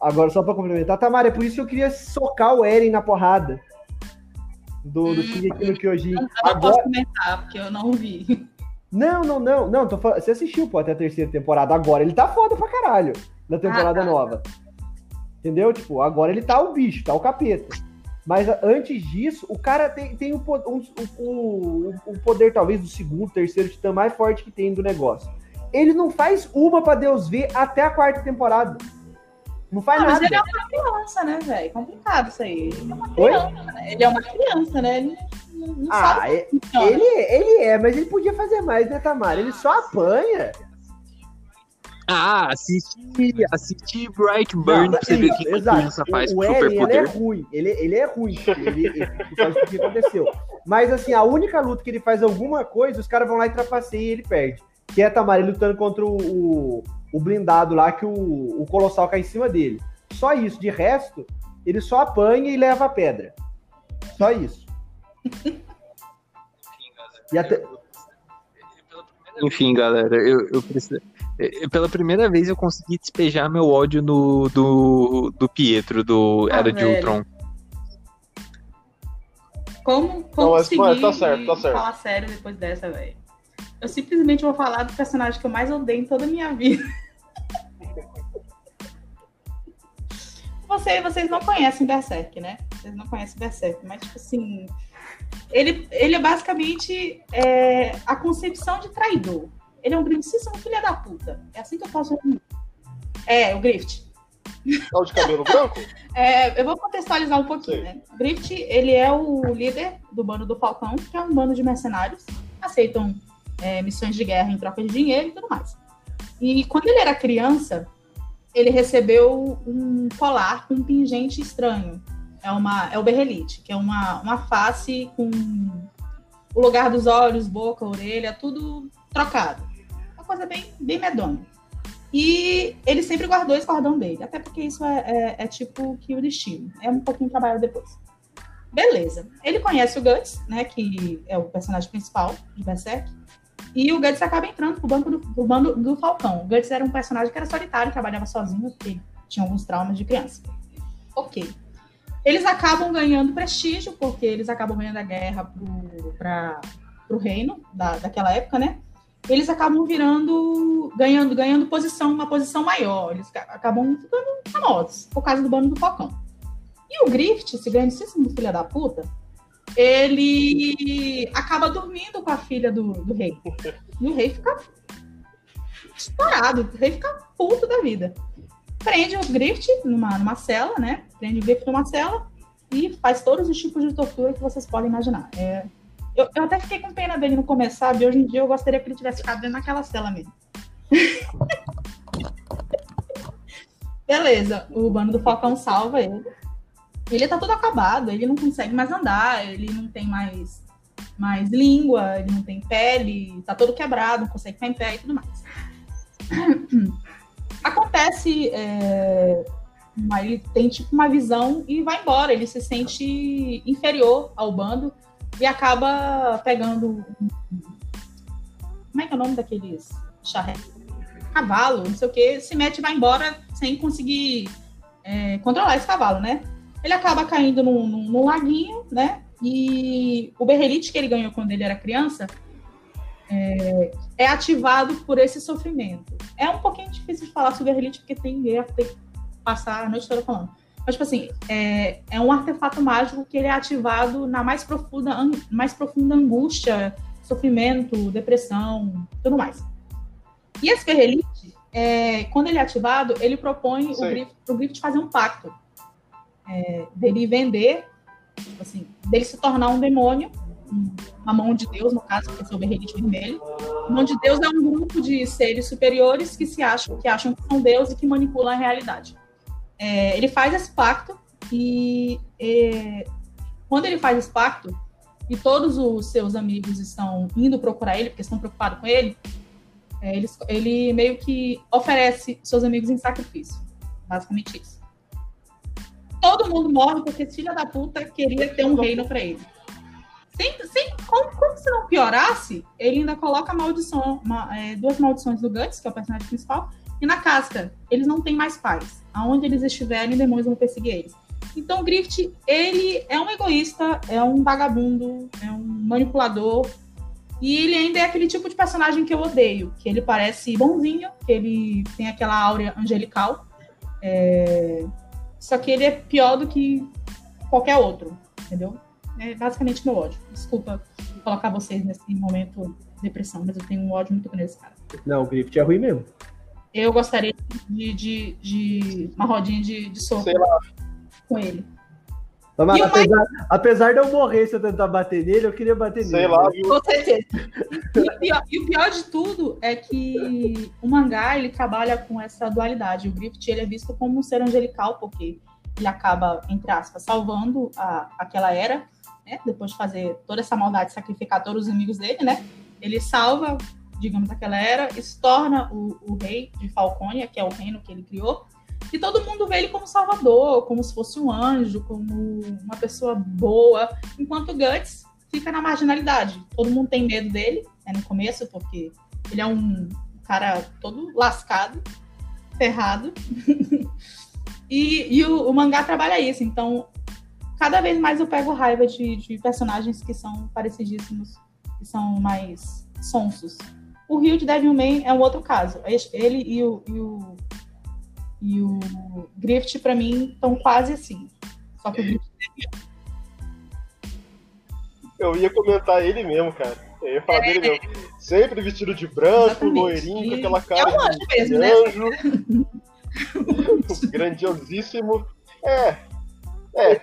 Agora, só pra complementar, Tamara, é por isso que eu queria socar o Eren na porrada. Do, do Shingeki no Kyojin. Não, eu não Agora, posso comentar, porque eu não vi. Não, não, não, não, tô falando, você assistiu, pô, até a terceira temporada, agora ele tá foda pra caralho, na temporada Ah, tá. nova. Entendeu? Tipo, agora ele tá o bicho, tá o capeta. Mas antes disso, o cara tem, tem o, um- o, poder, talvez, do segundo, terceiro titã mais forte que tem do negócio. Ele não faz uma pra Deus ver até a quarta temporada. Não faz Ah, mas nada. ele é uma criança, né, velho? Complicado isso aí. Ele é uma Oi? criança, né? Ele é uma criança, né? Ele não, não Ah, sabe é- ele, ele é, mas ele podia fazer mais, né, Tamara? Ele só apanha. Ah, assistir, assistir Brightburn pra você ver o que, a criança faz o com o Eren, ele é superpoder. ruim. Ele, ele é ruim. Ele, ele, causa do que aconteceu. Mas, assim, a única luta que ele faz alguma coisa, os caras vão lá e trapaceiam e ele perde. Que é a Tamara lutando contra o, o, o blindado lá, que o, o Colossal cai em cima dele. Só isso. De resto, ele só apanha e leva a pedra. Só isso. E até, Enfim, galera, eu, eu preciso. Eh, Pela primeira vez eu consegui despejar meu ódio no, do, do Pietro, do Ah, Era de velho. Ultron. Como, como Não, conseguir mas tá certo, tá certo. falar sério depois dessa, velho? Eu simplesmente vou falar do personagem que eu mais odeio em toda a minha vida. Você, vocês não conhecem Berserk, né? Vocês não conhecem Berserk, mas, tipo assim. Ele, ele é basicamente é, a concepção de traidor. Ele é um grandíssimo filho da puta. É assim que eu posso resumir. É, o Grift. É o de cabelo branco? É, eu vou contextualizar um pouquinho, Sim. né? Grift, ele é o líder do bando do Falcão, que é um bando de mercenários, aceitam é, missões de guerra em troca de dinheiro e tudo mais. E quando ele era criança, ele recebeu um colar com um pingente estranho. É, uma, é o berrelite, que é uma, uma face com o lugar dos olhos, boca, orelha, tudo trocado. Coisa bem, bem medonha. E ele sempre guardou esse cordão dele, até porque isso é, é, é tipo que o destino. É um pouquinho trabalho depois. Beleza. Ele conhece o Guts, né, que é o personagem principal de Berserk, e o Guts acaba entrando pro, banco do, pro bando do Falcão. O Guts era um personagem que era solitário, trabalhava sozinho, porque tinha alguns traumas de criança. Ok. Eles acabam ganhando prestígio, porque eles acabam ganhando a guerra pro, pra, pro reino da, daquela época, né? Eles acabam virando, ganhando, ganhando posição, uma posição maior. Eles acabam ficando famosos por causa do bando do Falcão. E o Grift, esse grandíssimo filho da puta, ele acaba dormindo com a filha do, do rei. E o rei fica estourado, o rei fica puto da vida. Prende o Grift numa, numa cela, né? Prende o Grift numa cela e faz todos os tipos de tortura que vocês podem imaginar. É, eu, eu até fiquei com pena dele no começo, sabe? Hoje em dia eu gostaria que ele tivesse ficado dentro daquela cela mesmo. Beleza, o bando do Falcão salva ele. Ele tá todo acabado, ele não consegue mais andar, ele não tem mais, mais língua, ele não tem pele, tá todo quebrado, não consegue ficar em pé e tudo mais. Acontece, é, ele tem tipo uma visão e vai embora, ele se sente inferior ao bando e acaba pegando. Como é que é o nome daqueles charretes? Cavalo, não sei o que, se mete e vai embora sem conseguir é, controlar esse cavalo, né? ele acaba caindo num, num, num laguinho, né? E o berrelite que ele ganhou quando ele era criança é, é, ativado por esse sofrimento. É um pouquinho difícil de falar sobre berrelite, porque tem guerra, tem que passar a noite toda falando. Mas, tipo assim, é, é um artefato mágico que ele é ativado na mais profunda, mais profunda angústia, sofrimento, depressão, tudo mais. E esse berrelite, é, quando ele é ativado, ele propõe o Griff, o Griff fazer um pacto é, dele vender, tipo assim, dele se tornar um demônio, uma mão de Deus, no caso, que é o berrelite vermelho. A mão de Deus é um grupo de seres superiores que se acham que acham que são Deus e que manipulam a realidade. É, ele faz esse pacto e é, quando ele faz esse pacto e todos os seus amigos estão indo procurar ele porque estão preocupados com ele, é, ele, ele meio que oferece seus amigos em sacrifício, basicamente isso todo mundo morre porque esse filho da puta queria ter um reino para ele. Sem, sem, como, como, se não piorasse, ele ainda coloca maldição, uma, é, duas maldições do Guts, que é o personagem principal, e na casca. Eles não têm mais paz. Aonde eles estiverem, demônios vão perseguir eles. Então, Grift, ele é um egoísta, é um vagabundo, é um manipulador. E ele ainda é aquele tipo de personagem que eu odeio, que ele parece bonzinho, que ele tem aquela áurea angelical. É, só que ele é pior do que qualquer outro, entendeu? É basicamente meu ódio. Desculpa colocar vocês nesse momento de depressão, mas eu tenho um ódio muito grande nesse cara. Não, o Griffith é ruim mesmo. Eu gostaria de, de, de uma rodinha de, de soco com ele. Mas, apesar, mais... apesar, de eu morrer se eu tentar bater nele, eu queria bater Sei nele. Lá, viu? Com certeza. E o, pior, e o, pior, de tudo é que o mangá ele trabalha com essa dualidade. O Griffith ele é visto como um ser angelical, porque ele acaba, entre aspas, salvando a, aquela era, né? Depois de fazer toda essa maldade, sacrificar todos os inimigos dele, né? Ele salva, digamos, aquela era e se torna o, o rei de Falcônia, que é o reino que ele criou e todo mundo vê ele como salvador, como se fosse um anjo, como uma pessoa boa, enquanto Guts fica na marginalidade. Todo mundo tem medo dele, né, no começo, porque ele é um cara todo lascado, ferrado. e, e o, o, mangá trabalha isso, então cada vez mais eu pego raiva de, de personagens que são parecidíssimos, que são mais sonsos. O Rio de Devilman é um outro caso. Ele e o, e o e o Grift, para mim, estão quase assim. Só que o Grift Eu ia comentar ele mesmo, cara. Eu ia falar é, dele mesmo. Sempre vestido de branco, Exatamente. loirinho, com aquela cara é um anjo mesmo, né? anjo. grandiosíssimo. É. É.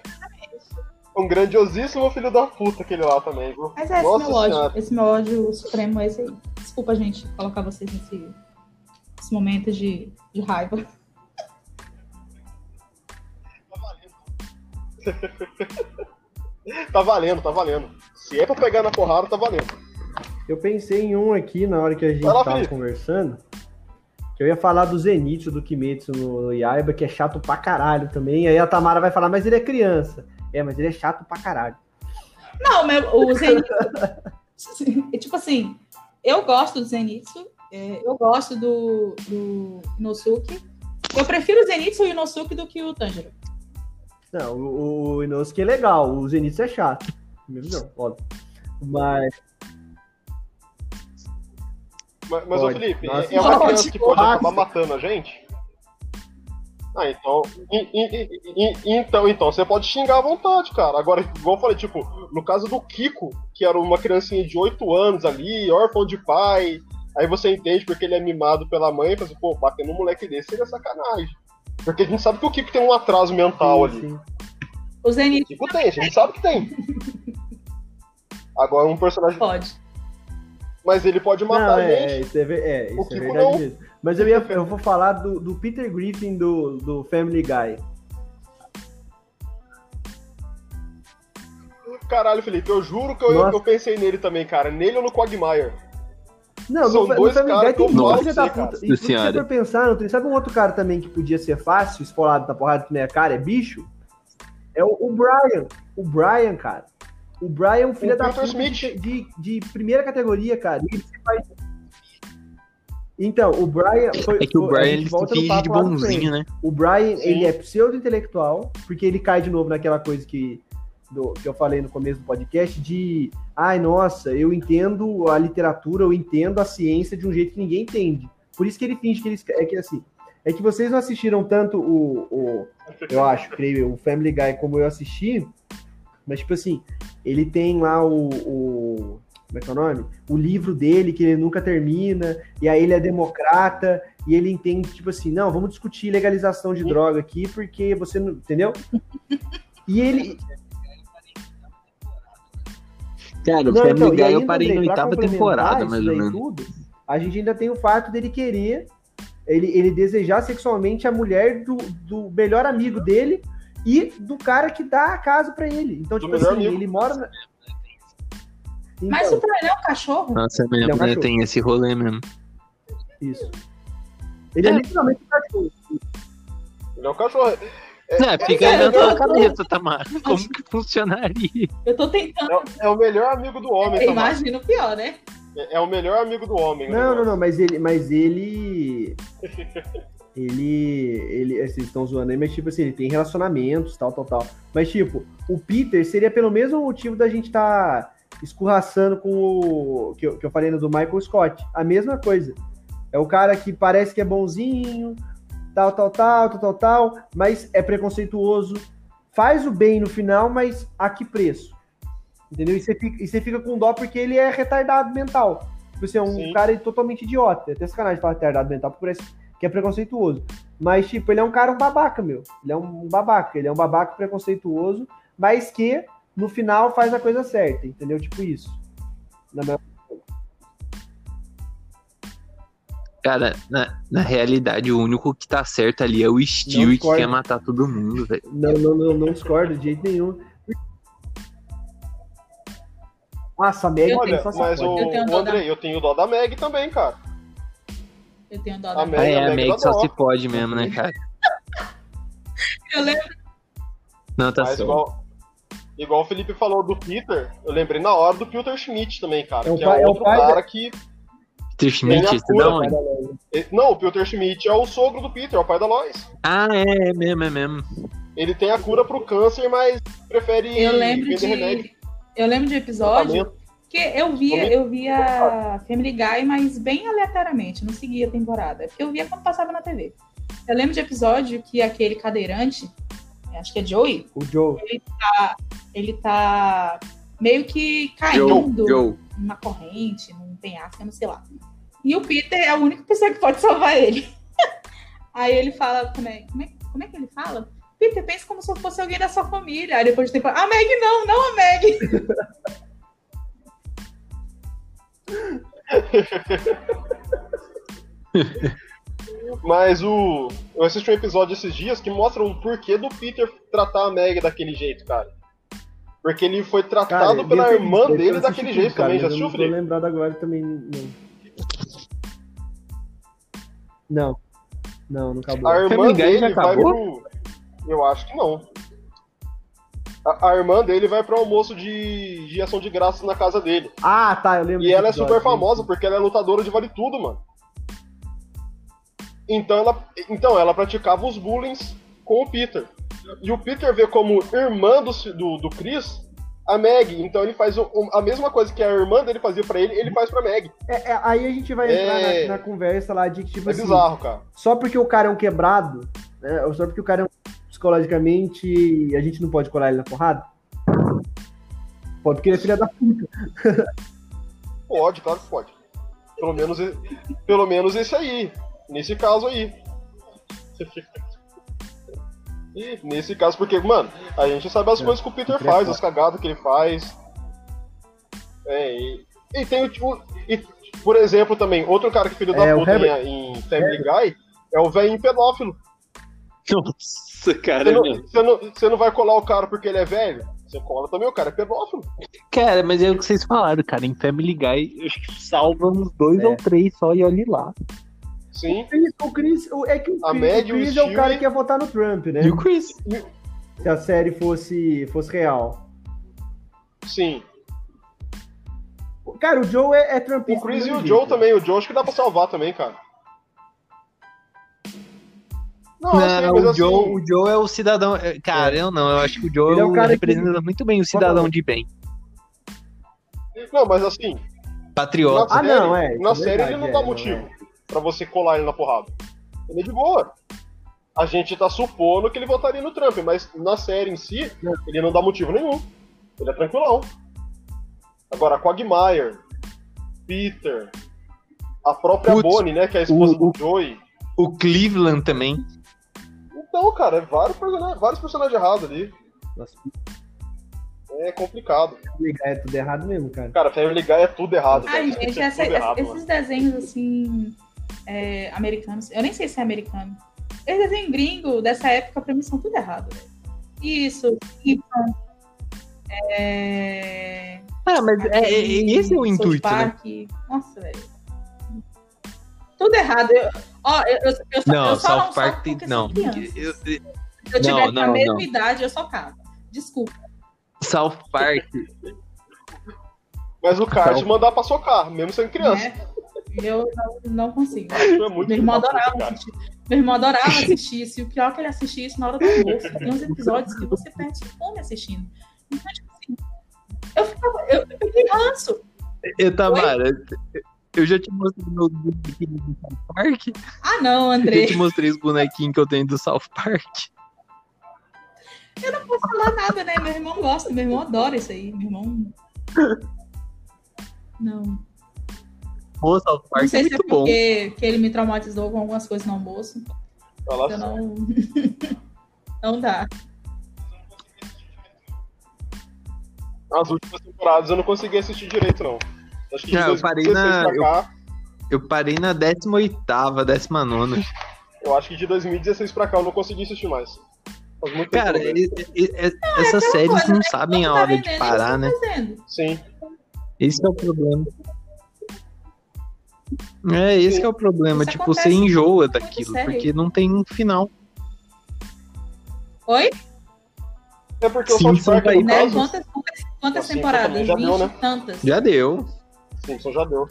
Um grandiosíssimo filho da puta aquele lá também, viu? Mas é esse Nossa meu ódio. Esse meu ódio supremo é esse aí. Desculpa, gente, colocar vocês nesse, nesse momento de, de raiva. tá valendo, tá valendo. Se é pra pegar na porrada, tá valendo. Eu pensei em um aqui na hora que a gente lá, tava Felipe. conversando. Que eu ia falar do Zenitsu, do Kimetsu no Yaiba, que é chato pra caralho também. Aí a Tamara vai falar, mas ele é criança. É, mas ele é chato pra caralho. Não, meu, o Zenitsu. tipo assim, eu gosto do Zenitsu. É, eu gosto do, do Inosuke. Eu prefiro o Zenitsu e o Inosuke do que o Tanjiro. Não, o, o Inosuke é legal, o Zenitsu é chato. Mesmo não, óbvio. Mas. Mas, mas ô Felipe, Nossa, é uma criança que pode acabar matando a gente? Ah, então, então. Então, você pode xingar à vontade, cara. Agora, igual eu falei, tipo, no caso do Kiko, que era uma criancinha de 8 anos ali, órfão de pai, aí você entende porque ele é mimado pela mãe, e fala assim, pô, batendo um moleque desse seria sacanagem. Porque a gente sabe que o Kiko tem um atraso mental sim, ali. Sim. O Zenith. Kiko tem, a gente sabe que tem. Agora um personagem. Pode. Mas ele pode matar não, é, gente. Isso é, é, isso o é verdade não. mesmo. Mas eu, ia, eu vou falar do, do Peter Griffin do, do Family Guy. Caralho, Felipe, eu juro que eu, eu pensei nele também, cara. Nele ou no Quagmire. Não, São no, dois no Family Guy tem muita da puta. E se você for pensar, tem, sabe um outro cara também que podia ser fácil, espolado na porrada que nem a cara, é bicho? É o, o Brian. O Brian, cara. O Brian, é filho da puta de, de, de, primeira categoria, cara. Ele faz... Então, o Brian. Foi, é que o Brian ele se finge de bonzinho, né? O Brian, Sim. ele é pseudo-intelectual, porque ele cai de novo naquela coisa que, do, que eu falei no começo do podcast, de. Ai, nossa, eu entendo a literatura, eu entendo a ciência de um jeito que ninguém entende. Por isso que ele finge que ele. É que assim. É que vocês não assistiram tanto o. o eu acho, creio, o Family Guy como eu assisti. Mas, tipo assim, ele tem lá o, o. como é que é o nome? O livro dele, que ele nunca termina, e aí ele é democrata, e ele entende, tipo assim, não, vamos discutir legalização de droga aqui, porque você não. Entendeu? E ele. Cara, o Family então, Guy eu parei na oitava temporada, mais ou menos. Tudo, a gente ainda tem o fato dele querer, ele, ele desejar sexualmente a mulher do, do melhor amigo dele, e do cara que dá a casa para ele. Então, tipo assim, amigo. ele mora. Na... Então, Mas o ele é um cachorro? Nossa, é mesmo, é um né? tem esse rolê mesmo. Isso. Ele é, é literalmente um cachorro. Ele é um cachorro. É, é fica aí na tua cabeça, Tamara. Como que funcionaria? Eu tô tentando. É, é o melhor amigo do homem, é, Imagino pior, né? É, é, o melhor amigo do homem. Não, não, não, mas ele. Mas ele. ele. ele assim, vocês estão zoando aí, mas tipo assim, ele tem relacionamentos, tal, tal, tal. Mas, tipo, o Peter seria pelo mesmo motivo da gente estar tá escorraçando com o. Que eu, que eu falei no do Michael Scott. A mesma coisa. É o cara que parece que é bonzinho, tal, tal, tal, tal, tal, tal, mas é preconceituoso, faz o bem no final, mas a que preço? Entendeu? E você fica, e você fica com dó porque ele é retardado mental. Tipo assim, é um Sim. cara totalmente idiota. É até sacanagem falar retardado mental, porque parece que é preconceituoso. Mas, tipo, ele é um cara um babaca, meu. Ele é um babaca. Ele é um babaca preconceituoso, mas que no final faz a coisa certa, entendeu? Tipo isso. Na minha... Cara, na, na realidade, o único que tá certo ali é o Steel e que quer matar todo mundo, velho. Não, não, não, não discordo de jeito nenhum. Nossa, a Meg Olha, mas o, o Andrei, eu tenho dó da Meg também, cara. Eu tenho dó da Meg. Ah, é, a Meg só se pode mesmo, né, cara? eu lembro. Não, tá certo. Igual, igual o Felipe falou do Peter, eu lembrei na hora do Peter Schmidt também, cara. É que pai, é outro é cara que. Peter Schmidt, esse da onde? Não, o Peter Schmidt é o sogro do Peter, é o pai da Lois. Ah, é, é mesmo, é mesmo. Ele tem a cura pro câncer, mas prefere eu lembro vender de... remédio. Eu lembro de episódio que eu via, eu via Family Guy, mas bem aleatoriamente, não seguia a temporada. Porque eu via quando passava na TV. Eu lembro de episódio que aquele cadeirante, acho que é Joey. O Joe. Ele tá, ele tá meio que caindo Joe. numa corrente, num penhasco, não sei lá. E o Peter é a única pessoa que pode salvar ele. Aí ele fala, como é, como é, como é que ele fala? Peter, pensa como se eu fosse alguém da sua família. Aí depois de tempo, a Meg não, não a Meg. Mas o. Eu assisti um episódio esses dias que mostra o porquê do Peter tratar a Meg daquele jeito, cara. Porque ele foi tratado cara, pela irmã dele daquele jeito tudo, também, já assistiu, Não tô lembrado agora também, não. Não. Não, não acabou. A irmã dele vai pro... Eu acho que não. A, a, irmã dele vai pro almoço de, de ação de graças na casa dele. Ah, tá, eu lembro. E ela é super famosa porque ela é lutadora de vale tudo, mano. Então ela, então ela praticava os bullying com o Peter. E o Peter vê como irmã do, do, do Chris a Meg. Então ele faz a mesma coisa que a irmã dele fazia para ele, ele faz pra Meg. É, é, aí a gente vai entrar é... na, na, conversa lá de que, tipo é assim. bizarro, cara. Só porque o cara é um quebrado, né, só porque o cara é um psicologicamente, a gente não pode colar ele na porrada? Pode, porque ele é filha da puta. Pode, claro que pode. Pelo menos, pelo menos esse aí. Nesse caso aí. Nesse caso, porque, mano, a gente sabe as é, coisas que o Peter faz, as cagadas que ele faz. É, e, e tem o tipo. E, por exemplo, também, outro cara que filho da é, puta em, em Family Guy é o velho pedófilo. Nossa, cara. Você não, você, não, você não vai colar o cara porque ele é velho? Você cola também, o cara é pedófilo. Cara, mas é o que vocês falaram, cara. Em Family Guy, eu acho que salva uns dois é. ou três só e olhe lá. Sim. O Chris, é que o Chris, o Chris é o cara que ia votar no Trump, né? E o Chris? Se a série fosse, fosse real. Sim. Cara, o Joe é, é trumpista. O Chris e o Joe também. O Joe acho que dá pra salvar também, cara. Não, não o, assim... Joe, o Joe é o cidadão. É, cara, é. eu não. Eu acho que o Joe é o cara representa que... muito bem o cidadão de bem. Não, mas assim. Patriota. Ah, não, é. Na é série verdade, ele não dá é, motivo. Para você colar ele na porrada. Ele é de boa. A gente tá supondo que ele votaria no Trump, mas na série em si, ele não dá motivo nenhum. Ele é tranquilão. Agora, Quagmire, Peter, a própria Putz, Bonnie, né, que é a esposa o, do Joey. O Cleveland também. Então, cara, é vários personagens, vários personagens errados ali. Nossa. É complicado. Family Guy é tudo errado mesmo, cara. Cara, Family Guy é tudo errado. Ai, gente, é essa, errado, esses mano. desenhos assim é, americanos. Eu nem sei se é americano. Eles desenhos gringo dessa época, pra mim, são tudo errado. Isso. É... Ah, mas é, é, esse é o intuito, Park. né? Nossa, velho. Tudo errado. Eu, ó, eu, eu, eu só, não, eu só South Park tem... Não. Eu, Se eu tiver não, a mesma não. idade, eu só cago. Desculpa. South Park. Mas o cara te mandar pra socar, mesmo sendo criança. É. Eu não, consigo. É meu irmão adorava assistir. Meu irmão adorava assistir isso. E o pior é que ele assistia isso na hora do almoço. Tem uns episódios que você perde fome assistindo. Então, tipo assim, eu ficava. Eu, eu peguei ranço. Eu, Tamara, eu já te mostrei meu bonequinho do South Park. Ah, não, André. Eu te mostrei os bonequinhos que eu tenho do South Park. Eu não posso falar nada, né? Meu irmão gosta, meu irmão adora isso aí. Meu irmão. Não. Pô, South Park não sei é se é porque que ele me traumatizou com algumas coisas no almoço. Fala então não... não dá. As últimas temporadas eu não consegui assistir direito, não. Acho que não, eu parei na. Cá, eu, eu, parei na 18, 19. Eu acho que de 2016 pra cá eu não consegui assistir mais. Cara, e, e, e, não, essas é séries coisa, não né? sabem a hora de parar, né? Sim. Esse é o problema. É, esse é o problema. Isso tipo, você enjoa daquilo, porque não tem um final. Oi? É porque o South Park, no né? caso... Quantas, quantas, quantas temporadas? Já 20 deu, né? tantas. Já deu. Simpson já deu.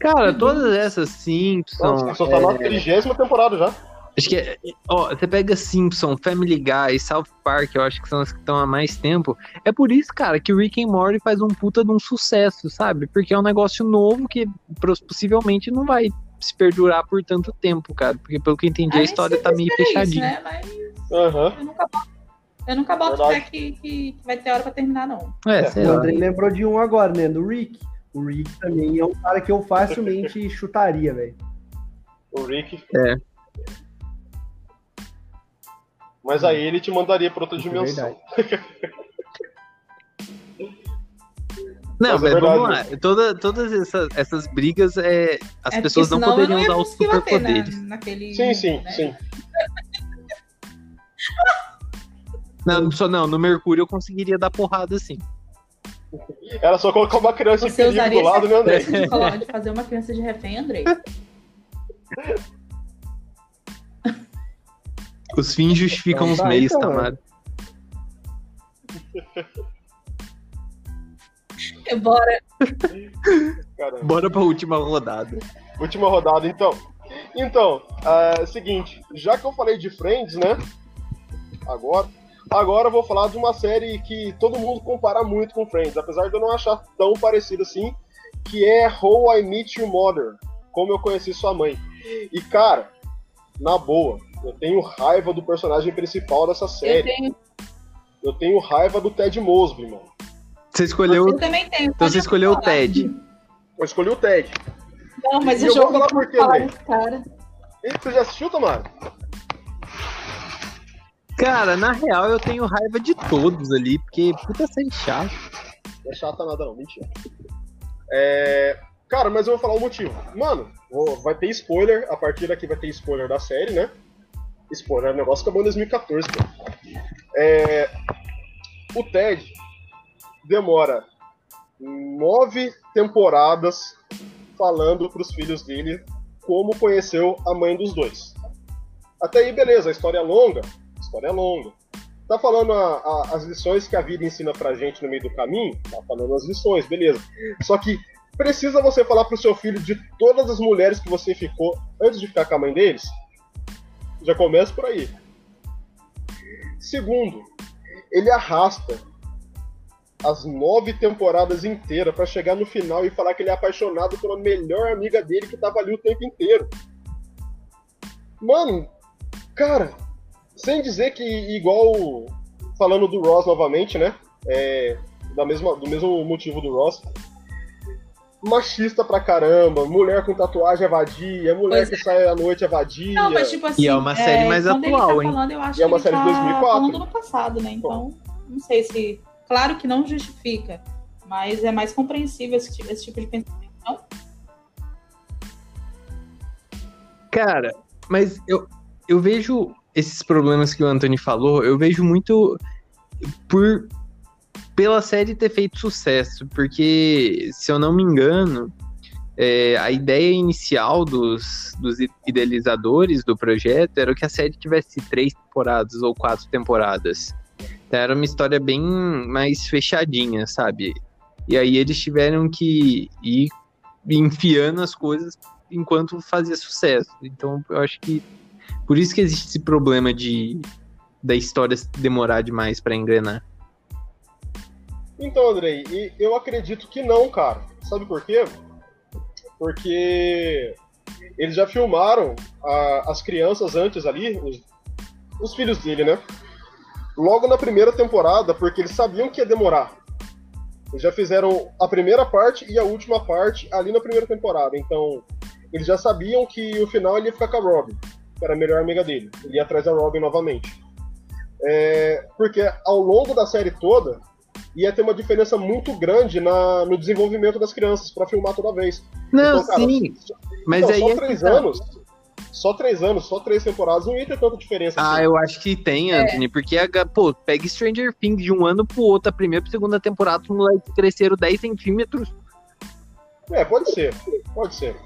Cara, uhum. todas essas Simpsons... Simpsons tá é... na 30 temporada já. Acho que, é, ó, você pega Simpson, Family Guy, South Park, eu acho que são as que estão há mais tempo. É por isso, cara, que o Rick and Morty faz um puta de um sucesso, sabe? Porque é um negócio novo que possivelmente não vai se perdurar por tanto tempo, cara. Porque pelo que eu entendi, a, a história tá meio fechadinha. Isso, né? Mas uhum. eu nunca boto, eu nunca boto fé que, que, vai ter hora pra terminar, não. É, é sei o André lembrou de um agora, né? Do Rick. O Rick também é um cara que eu facilmente chutaria, velho. O Rick. É. Mas aí ele te mandaria pra outra é dimensão. Não, mas, é vamos lá. Toda, todas essas, essas brigas, é, as é pessoas não poderiam usar os superpoderes. Na, naquele... Sim, sim, né? sim. Não, só não, no Mercúrio eu conseguiria dar porrada assim. Era só colocar uma criança Você em perigo do lado, né, André? De, de fazer uma criança de refém, André? Os fins justificam então, os meios, então, Tamara. Bora. Caramba. Bora pra última rodada. Última rodada, então. Então, é seguinte, já que eu falei de Friends, né? Agora, agora eu vou falar de uma série que todo mundo compara muito com Friends, apesar de eu não achar tão parecido assim, que é How I Meet Your Mother, como eu conheci sua mãe. E cara, na boa, eu tenho raiva do personagem principal dessa série. Eu tenho, eu tenho raiva do Ted Mosby, mano. Você escolheu. Eu também tenho. Então você escolheu o Ted. Eu escolhi o Ted. Não, mas e eu vou falar por quê, cara. você já assistiu, Tamara? Cara, na real eu tenho raiva de todos ali, porque puta série chata. Não é chata nada não, mentira. É... Cara, mas eu vou falar o motivo. Mano, vai ter spoiler, a partir daqui vai ter spoiler da série, né? Spoiler, o negócio acabou em 2014, pô. É... O Ted, demora nove temporadas falando para os filhos dele como conheceu a mãe dos dois. Até aí, beleza, a história é longa, a história é longa. Tá falando a, a, as lições que a vida ensina pra gente no meio do caminho? Tá falando as lições, beleza. Só que precisa você falar pro seu filho de todas as mulheres que você ficou antes de ficar com a mãe deles? Já começa por aí. Segundo, ele arrasta as nove temporadas inteiras para chegar no final e falar que ele é apaixonado pela melhor amiga dele que tava ali o tempo inteiro. Mano, cara, sem dizer que igual falando do Ross novamente, né? É, da mesma, do mesmo motivo do Ross. Machista pra caramba, mulher com tatuagem é vadia, mulher pois que é. sai à noite é vadia. Não, mas tipo assim, e é uma série é, mais atual, tá falando, hein? Eu acho e é uma série tá de 2004. falando no passado, né? Então, não sei se Claro que não justifica, mas é mais compreensível esse, esse tipo de pensamento, não? Cara, mas eu, eu vejo esses problemas que o Anthony falou, eu vejo muito por pela série ter feito sucesso, porque se eu não me engano, é, a ideia inicial dos, dos idealizadores do projeto era que a série tivesse três temporadas ou quatro temporadas. Então era uma história bem mais fechadinha, sabe? E aí eles tiveram que ir enfiando as coisas enquanto fazia sucesso. Então eu acho que por isso que existe esse problema de da história demorar demais para engrenar. Então, Andrei, eu acredito que não, cara. Sabe por quê? Porque eles já filmaram a, as crianças antes ali, os, os filhos dele, né? logo na primeira temporada, porque eles sabiam que ia demorar. Eles já fizeram a primeira parte e a última parte ali na primeira temporada. Então, eles já sabiam que o final ele ia ficar com a Robin, que era a melhor amiga dele. Ele ia atrás da Robin novamente. É, porque ao longo da série toda, ia ter uma diferença muito grande na, no desenvolvimento das crianças para filmar toda vez. Não, então, cara, sim. Mas então, aí só é três tá. anos só três anos, só três temporadas, não ia ter tanta diferença. Ah, assim. eu acho que tem, é. Anthony, é. porque, pô, pega Stranger Things de um ano pro outro, a primeira pra segunda temporada, os moleques cresceram 10 centímetros. É, pode ser, pode ser.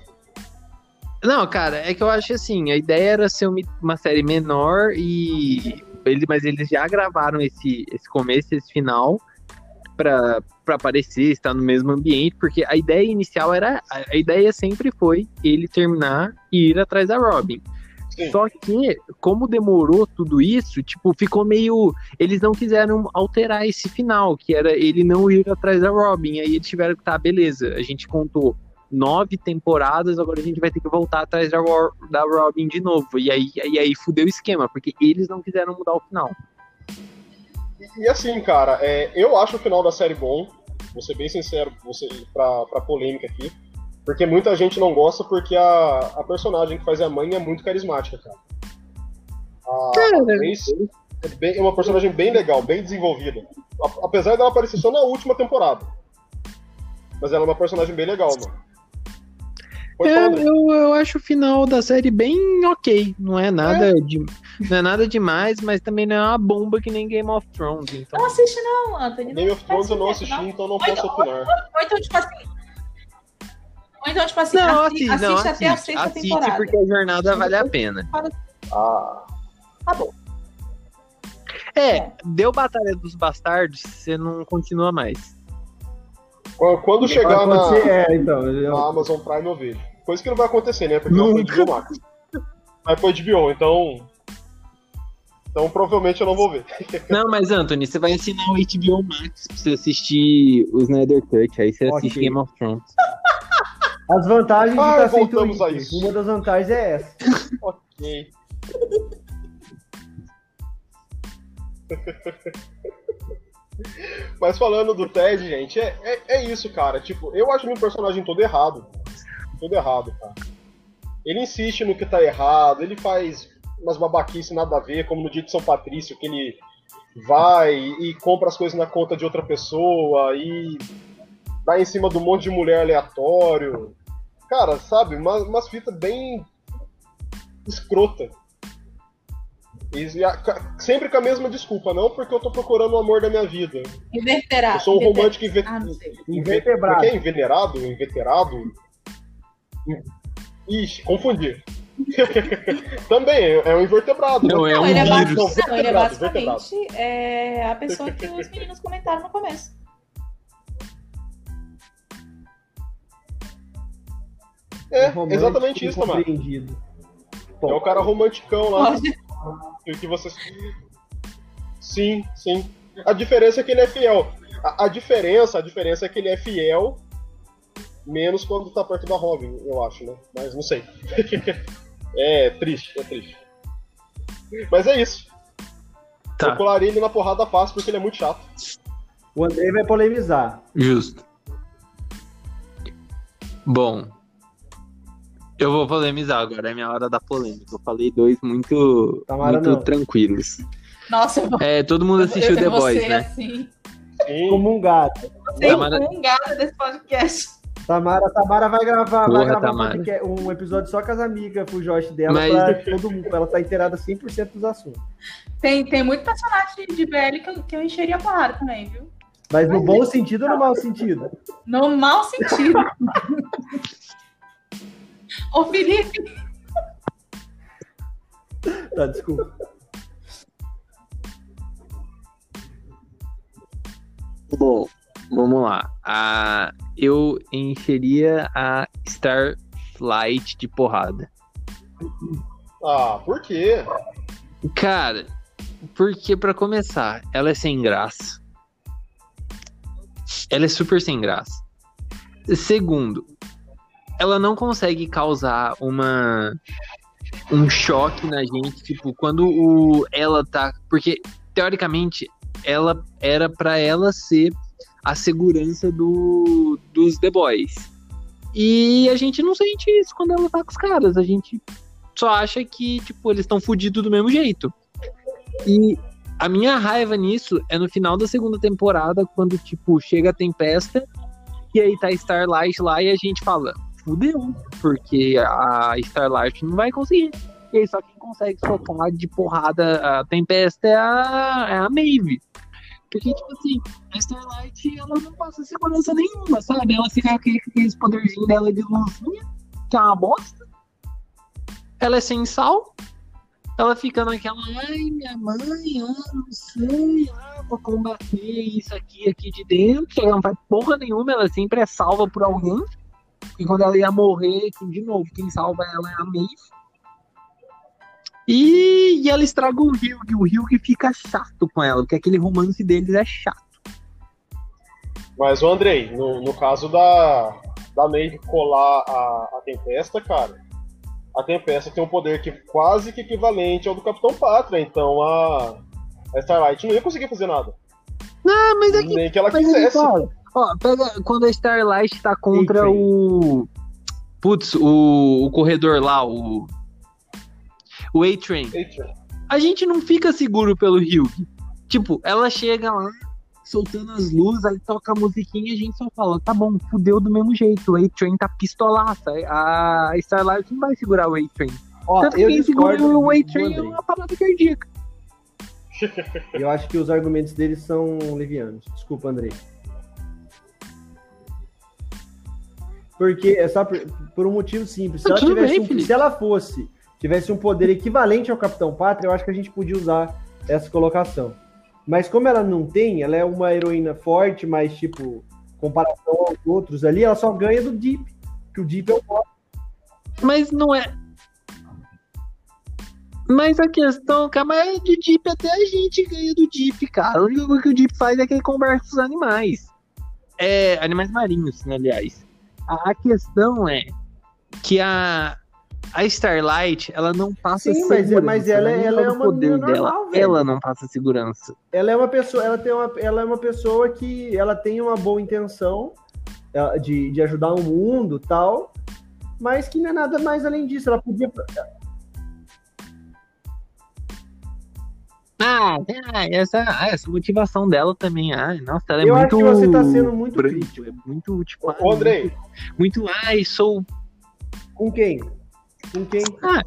Não, cara, é que eu acho assim, a ideia era ser uma, uma série menor e. Ele, mas eles já gravaram esse, esse começo, esse final para aparecer, estar no mesmo ambiente, porque a ideia inicial era. A ideia sempre foi ele terminar e ir atrás da Robin. Sim. Só que, como demorou tudo isso, tipo, ficou meio. Eles não quiseram alterar esse final, que era ele não ir atrás da Robin. Aí eles tiveram que, tá, beleza, a gente contou nove temporadas, agora a gente vai ter que voltar atrás da, da Robin de novo. E aí, e aí fudeu o esquema, porque eles não quiseram mudar o final. E, assim, cara, é, eu acho o final da série bom. Vou ser bem sincero você, pra, pra polêmica aqui. Porque muita gente não gosta porque a, a personagem que faz a mãe é muito carismática, cara. A, a Grace é, bem, é uma personagem bem legal, bem desenvolvida. Apesar dela aparecer só na última temporada. Mas ela é uma personagem bem legal, mano. É, eu, eu acho o final da série bem ok. Não é nada é. de. Não é nada demais, mas também não é uma bomba que nem Game of Thrones. Então... Não assiste, não, Anthony. Game of Thrones eu não assisti, não. então não posso então, opinar. Ou, ou, então, tipo assim. Ou então, tipo assim, não, assiste, assiste, não, até a sexta assiste temporada. porque a jornada vale a pena. Ah. Tá bom. É, é, deu Batalha dos Bastardos, você não continua mais. Quando chegar na, é, então, eu... na Amazon Prime eu vejo. Coisa que não vai acontecer, né? Porque Nunca. foi de Max. Mas foi de Bion, então. Então provavelmente eu não vou ver. Não, mas Anthony, você vai assinar o HBO Max pra você assistir o Snyder Cut, aí você okay. assiste Game of Thrones. As vantagens ah, de estar sem Twitter. Uma das vantagens é essa. ok. Mas falando do Ted, gente, é, é, é, isso, cara. Tipo, eu acho meu personagem todo errado. Todo errado, cara. Ele insiste no que tá errado, ele faz umas babaquices nada a ver, como no dia de São Patrício, que ele vai e compra as coisas na conta de outra pessoa e dá em cima um monte de mulher aleatório. Cara, sabe, umas, umas fitas bem escrota. E, a, sempre com a mesma desculpa, não porque eu tô procurando o amor da minha vida. Inverterado. Eu sou um romântico inve... ah, invertebrado. é inveterado? Inveterado? Ixi, confundi. Também, é um invertebrado. Não, né? é um ele, é vírus. não, ele é basicamente é a pessoa que os meninos comentaram no começo. É, exatamente isso, mano. É o cara romanticão lá. Que você... Sim, sim. A diferença é que ele é fiel. A, a, diferença, a diferença é que ele é fiel menos quando tá perto da Robin, eu acho, né? Mas não sei. é triste, é triste. Mas é isso. Tá. Eu colaria ele na porrada fácil porque ele é muito chato. O André vai polemizar. Justo. Bom, eu vou polemizar agora, é minha hora da polêmica. Eu falei dois muito, muito tranquilos. Nossa, eu vou... É, todo mundo assistiu eu, The Boys, né? Assim. Como um gato. Você Tamara... um gato desse podcast. Tamara, Tamara vai gravar, Porra, vai gravar um, um, episódio só com as amigas pro Josh dela Mas... pra todo mundo, pra ela tá inteirada 100% dos assuntos. Tem, tem muito personagem de BL que eu, que eu encheria a porrada também, viu? Mas no Mas bom é... sentido ou no mau sentido? No mau sentido. Ô, Felipe! Tá, desculpa. Bom, vamos lá. Ah, eu encheria a Starlight de porrada. Ah, por quê? Cara, porque para começar, ela é sem graça. Ela é super sem graça. Segundo, ela não consegue causar uma um choque na gente, tipo, quando o ela tá, porque teoricamente ela era para ela ser a segurança do dos The Boys. E a gente não sente isso quando ela tá com os caras, a gente só acha que, tipo, eles estão fodidos do mesmo jeito. E a minha raiva nisso é no final da segunda temporada, quando, tipo, chega a tempesta, e aí tá Starlight lá e a gente fala, fudeu, porque a Starlight não vai conseguir. E aí só quem consegue socar de porrada a Tempesta é a, é a Maeve. Porque, tipo assim, a Starlight, ela não passa segurança nenhuma, sabe? Ela fica com aqueles poderzinhos dela de luzinha, que é uma bosta. Ela é sem sal. Ela fica naquela, ai, minha mãe, ah, não sei, ah, vou combater isso aqui, aqui de dentro. Ela não faz porra nenhuma, ela sempre é salva por alguém. E quando ela ia morrer, de novo, quem salva ela é a Maeve. E, e ela estraga o Rio, o Rio que fica chato com ela, porque aquele romance deles é chato. Mas, o Andrei, no, no caso da, da Maeve colar a, a Tempesta, cara, a Tempesta tem um poder que quase que equivalente ao do Capitão Pátria, então a, a Starlight não ia conseguir fazer nada. Não, mas é que, Nem que ela quisesse. Ó, pega quando a Starlight tá contra o. Putz, o, o corredor lá, o. O A-Train. A gente não fica seguro pelo Ryug. Tipo, ela chega lá, soltando as luzes, aí toca a musiquinha e a gente só fala, tá bom, fudeu do mesmo jeito, o A-Train tá pistolaça, a Starlight não vai segurar o A-Train. Tanto que quem segura o A-Train é uma parada cardíaca. Eu acho que os argumentos deles são levianos. Desculpa, Andrei. Porque é só por, por um motivo simples. Se ela, tivesse bem, um, se ela fosse, tivesse um poder equivalente ao Capitão Pátria, eu acho que a gente podia usar essa colocação. Mas como ela não tem, ela é uma heroína forte, mas, tipo, comparação aos outros ali, ela só ganha do Deep. Que o Deep é o Mas não é. Mas a questão, cara, mas do Deep até a gente ganha do Deep, cara. Única coisa que o Deep faz é que ele conversa com os animais. É, animais marinhos, né, aliás. A, questão é que a, a Starlight, ela não passa Sim, segurança. Mas, mas ela, ela, ela é uma poder dela, normal, ela não passa segurança. Ela é uma pessoa, ela tem uma, ela é uma pessoa que ela tem uma boa intenção de, de ajudar o mundo, tal, mas que não é nada mais além disso. Ela podia Ah, essa, ah, essa motivação dela também. Ah, nossa, ela é Eu muito. Eu acho que você tá sendo muito crítico. É muito, tipo. Ô, Andrei. Muito, muito, ai, sou. Com quem? Com quem? Ah,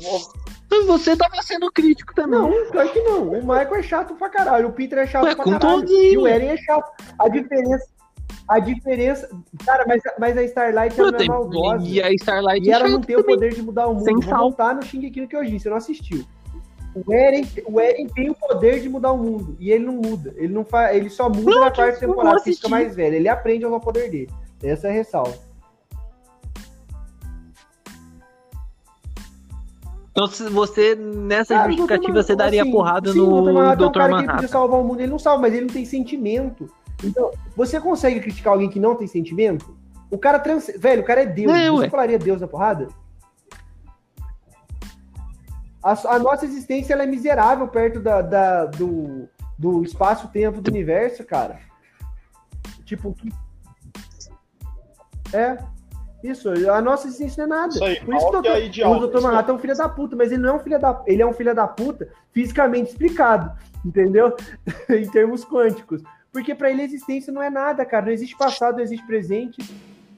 você tava sendo crítico também. Não, claro que não. O Michael é chato pra caralho. O Peter é chato Ué, pra caralho. Todos, e o Eren é chato. A diferença. A diferença. Cara, mas, mas a Starlight ela é maldosa. E a Starlight E ela não tem também. o poder de mudar o mundo. Sem Vou voltar no Shingeki no Kyojin. Você não assistiu. O Eren, o Eren tem o poder de mudar o mundo. E ele não muda. Ele não faz. Ele só muda não, na quarta temporada, que fica mais velho. Ele aprende a usar o poder dele. Essa é a ressalva. Então, se você, nessa ah, justificativa, você daria assim, porrada sim, no Dr. É um Manhattan. Que salvar o mundo, ele não salva, mas ele não tem sentimento. Então, você consegue criticar alguém que não tem sentimento? O cara trans... Velho, o cara é Deus. É, você ué. falaria Deus na porrada? A, a nossa existência é miserável perto da, da do, do espaço-tempo do universo, cara. Tipo. É. Isso, a nossa existência não é nada. Isso aí, Por isso que, é o Dr. Manhattan é um filho da puta, mas ele não é um filho da ele é um filho da puta fisicamente explicado, entendeu? em termos quânticos. Porque para ele a existência não é nada, cara. Não existe passado, não existe presente.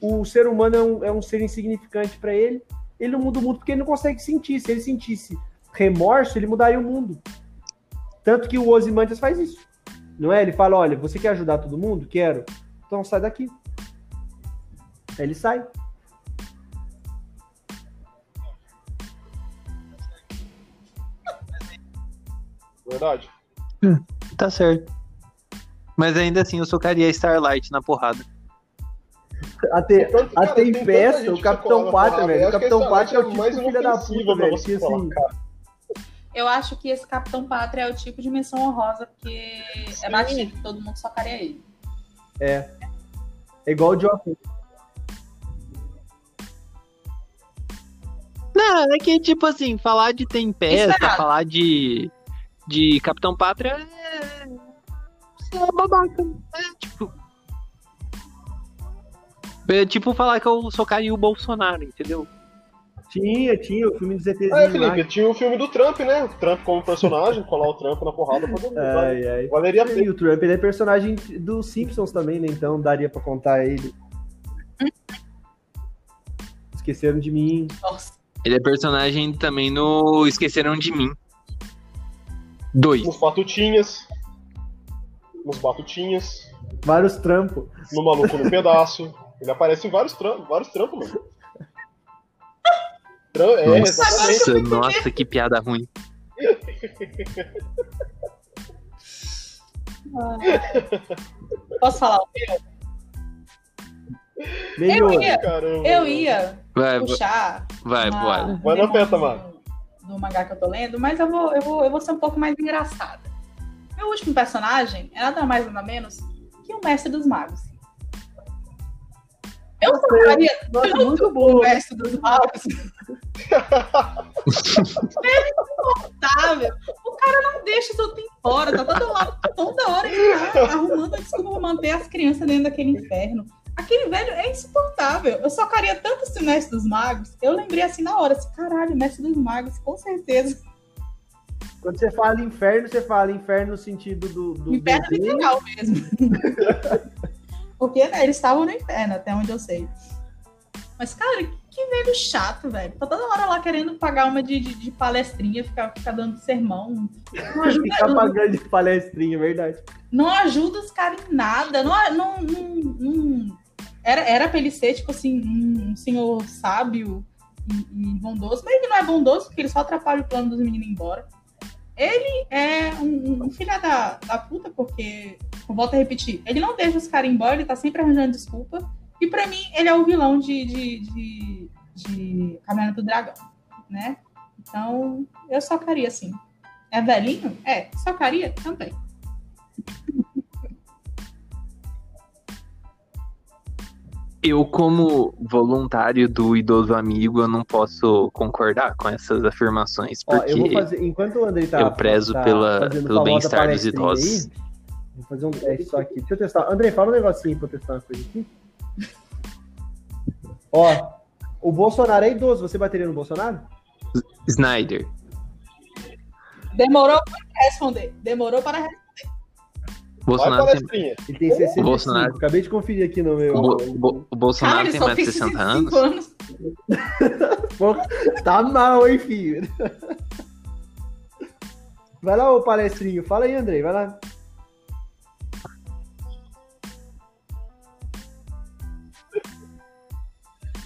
O ser humano é um, é um ser insignificante para ele. Ele não muda o mundo porque ele não consegue sentir. Se ele sentisse remorso, ele mudaria o mundo. Tanto que o Ozymandias faz isso. Não é? Ele fala, olha, você quer ajudar todo mundo? Quero. Então sai daqui. Aí ele sai. Verdade. Hum, tá certo. Mas ainda assim eu socaria Starlight na porrada. A, te, a Tempesta, o Capitão Pátria, velho. O Capitão Pátria é o tipo filho da puta, velho. Que assim. Eu acho que esse Capitão Pátria é o tipo de menção honrosa, porque Sim. é batido, todo mundo só caria ele. É. É igual o Joaquim. Não, é que, tipo assim, falar de Tempesta, é falar de, de Capitão Pátria é. É babaca. É tipo. É tipo falar que eu socaria o Bolsonaro, entendeu? Tinha, tinha o filme do ZT. É, Felipe, lá. tinha o filme do Trump, né? O Trump como personagem, colar o Trump na porrada pra todo mundo. Ai, ai. Valeria E o Trump ele é personagem dos Simpsons também, né? Então daria pra contar ele. Esqueceram de mim. Nossa. Ele é personagem também no Esqueceram de Mim. Dois. Nos Batutinhas. Nos Batutinhas. Vários trampos. No Maluco no Pedaço. Ele aparece em vários trampos, vários trampos, mano. É, nossa, nossa, que piada ruim. Posso falar o meu? Eu ia, Caramba, eu ia vai, puxar. Vai, uma, vai. Vai na peta, mano. Do mangá que eu tô lendo, mas eu vou, eu vou, eu vou ser um pouco mais engraçada. Meu último personagem é nada mais nada menos que o Mestre dos Magos. Eu falaria Nossa, muito bom. o Mestre dos Magos. é insuportável. O cara não deixa tudo embora, tá toda, lá, toda hora ele tá arrumando a desculpa pra manter as crianças dentro daquele inferno. Aquele velho é insuportável. Eu socaria tanto esse Mestre dos Magos. Eu lembrei assim na hora, assim, caralho, Mestre dos Magos, com certeza. Quando você fala inferno, você fala inferno no sentido do. do inferno do literal mesmo. Porque né, eles estavam no inferno, até onde eu sei. Mas, cara, que velho chato, velho. Tá toda hora lá querendo pagar uma de, de, de palestrinha, ficar, ficar dando sermão. Não ajuda, ficar pagando de palestrinha, verdade. Não ajuda os caras em nada. Não, não, não, não, era, era pra ele ser, tipo assim, um, senhor sábio e, e, bondoso, mas ele não é bondoso porque ele só atrapalha o plano dos meninos embora. Ele é um, um filho da, da puta, porque, volto a repetir, ele não deixa os caras embora, ele tá sempre arranjando desculpa. E para mim, ele é o vilão de, de, de, de Caverna do Dragão, né? Então, eu socaria assim. É velhinho? É. Socaria? Também. Eu, como voluntário do idoso amigo, eu não posso concordar com essas afirmações, porque Ó, eu, fazer, enquanto o Andrei tá, eu prezo tá pela, pelo bem-estar dos idosos. Aí, vou fazer um teste só aqui. Deixa eu testar. Andrei, fala um negocinho pra eu testar uma coisa aqui. Ó, o Bolsonaro é idoso, você bateria no Bolsonaro? Snyder. Demorou para responder. Demorou para responder. Bolsonaro tem... Ele tem 65. O Bolsonaro... Acabei de conferir aqui no meu. O, Bo... o Bolsonaro Cara, tem mais de 60 anos. anos. Tá mal, hein, filho? Vai lá, ô palestrinho. Fala aí, Andrei. Vai lá.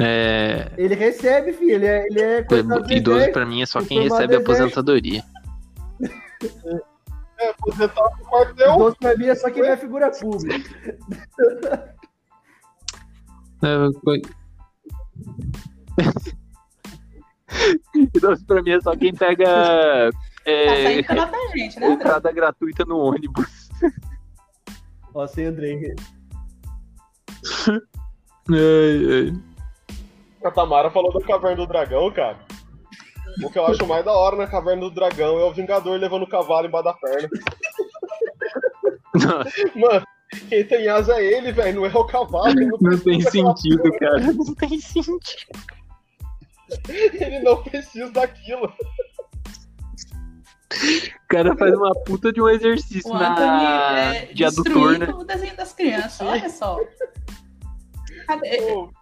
É... Ele recebe, filho. Ele é. Ele é idoso pra mim é só quem recebe a aposentadoria. É, aposentado no quartel. Idoso pra mim é só quem é figura pública. É, idoso pra mim é só quem pega. É, tá saindo gente, né? Entrada gratuita no ônibus. Ó, sem Andrei. ai, ai. A Tamara falou da Caverna do Dragão, cara. O que eu acho mais da hora na Caverna do Dragão é o Vingador levando o cavalo embaixo da perna. Mano, quem tem asa é ele, velho, não é o cavalo. Não, não tem sentido, cara. Não tem sentido. Ele não precisa daquilo. O cara faz uma puta de um exercício o na... é, de adutor, né? o desenho das crianças, olha só.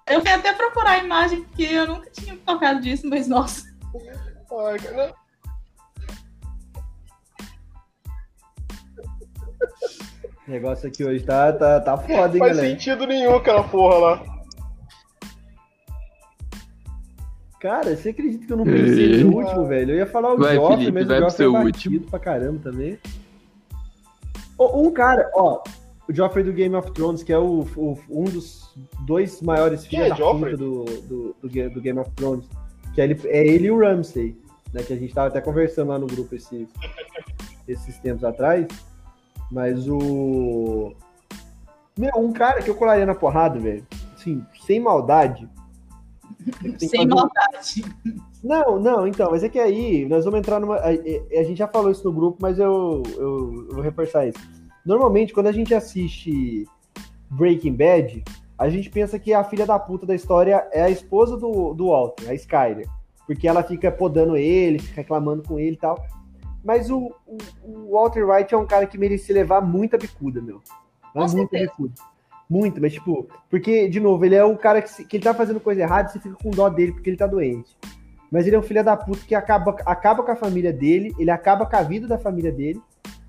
Eu quero até procurar a imagem, porque eu nunca tinha tocado disso, mas nossa. Ai, cara. O negócio aqui hoje tá, tá, tá foda, hein, galera? Não faz sentido nenhum aquela porra lá. Cara, você acredita que eu não pensei no último, velho? Eu ia falar o vai, Joffrey, Felipe, mas o Joffrey é último. pra caramba também. Um cara, ó, o Joffrey do Game of Thrones, que é o, o um dos dois maiores filhos é, da puta do, do, do, do, Game of Thrones. Que é ele, é ele e o Ramsay, né? Que a gente tava até conversando lá no grupo esses, esses tempos atrás. Mas o. Meu, um cara que eu colaria na porrada, velho. Assim, sem maldade. Sem maldade. Não, não, então, mas é que aí nós vamos entrar numa. A, a, a gente já falou isso no grupo, mas eu, eu, eu vou reforçar isso Normalmente, quando a gente assiste Breaking Bad, a gente pensa que a filha da puta da história é a esposa do, do Walter, a Skyler. Porque ela fica podando ele, fica reclamando com ele e tal. Mas o, o, o Walter White é um cara que merecia levar muita bicuda, meu. Muita bicuda. Muito, mas tipo, porque, de novo, ele é o cara que, se, que ele tá fazendo coisa errada e você fica com dó dele porque ele tá doente. Mas ele é um filho da puta que acaba, acaba com a família dele, ele acaba com a vida da família dele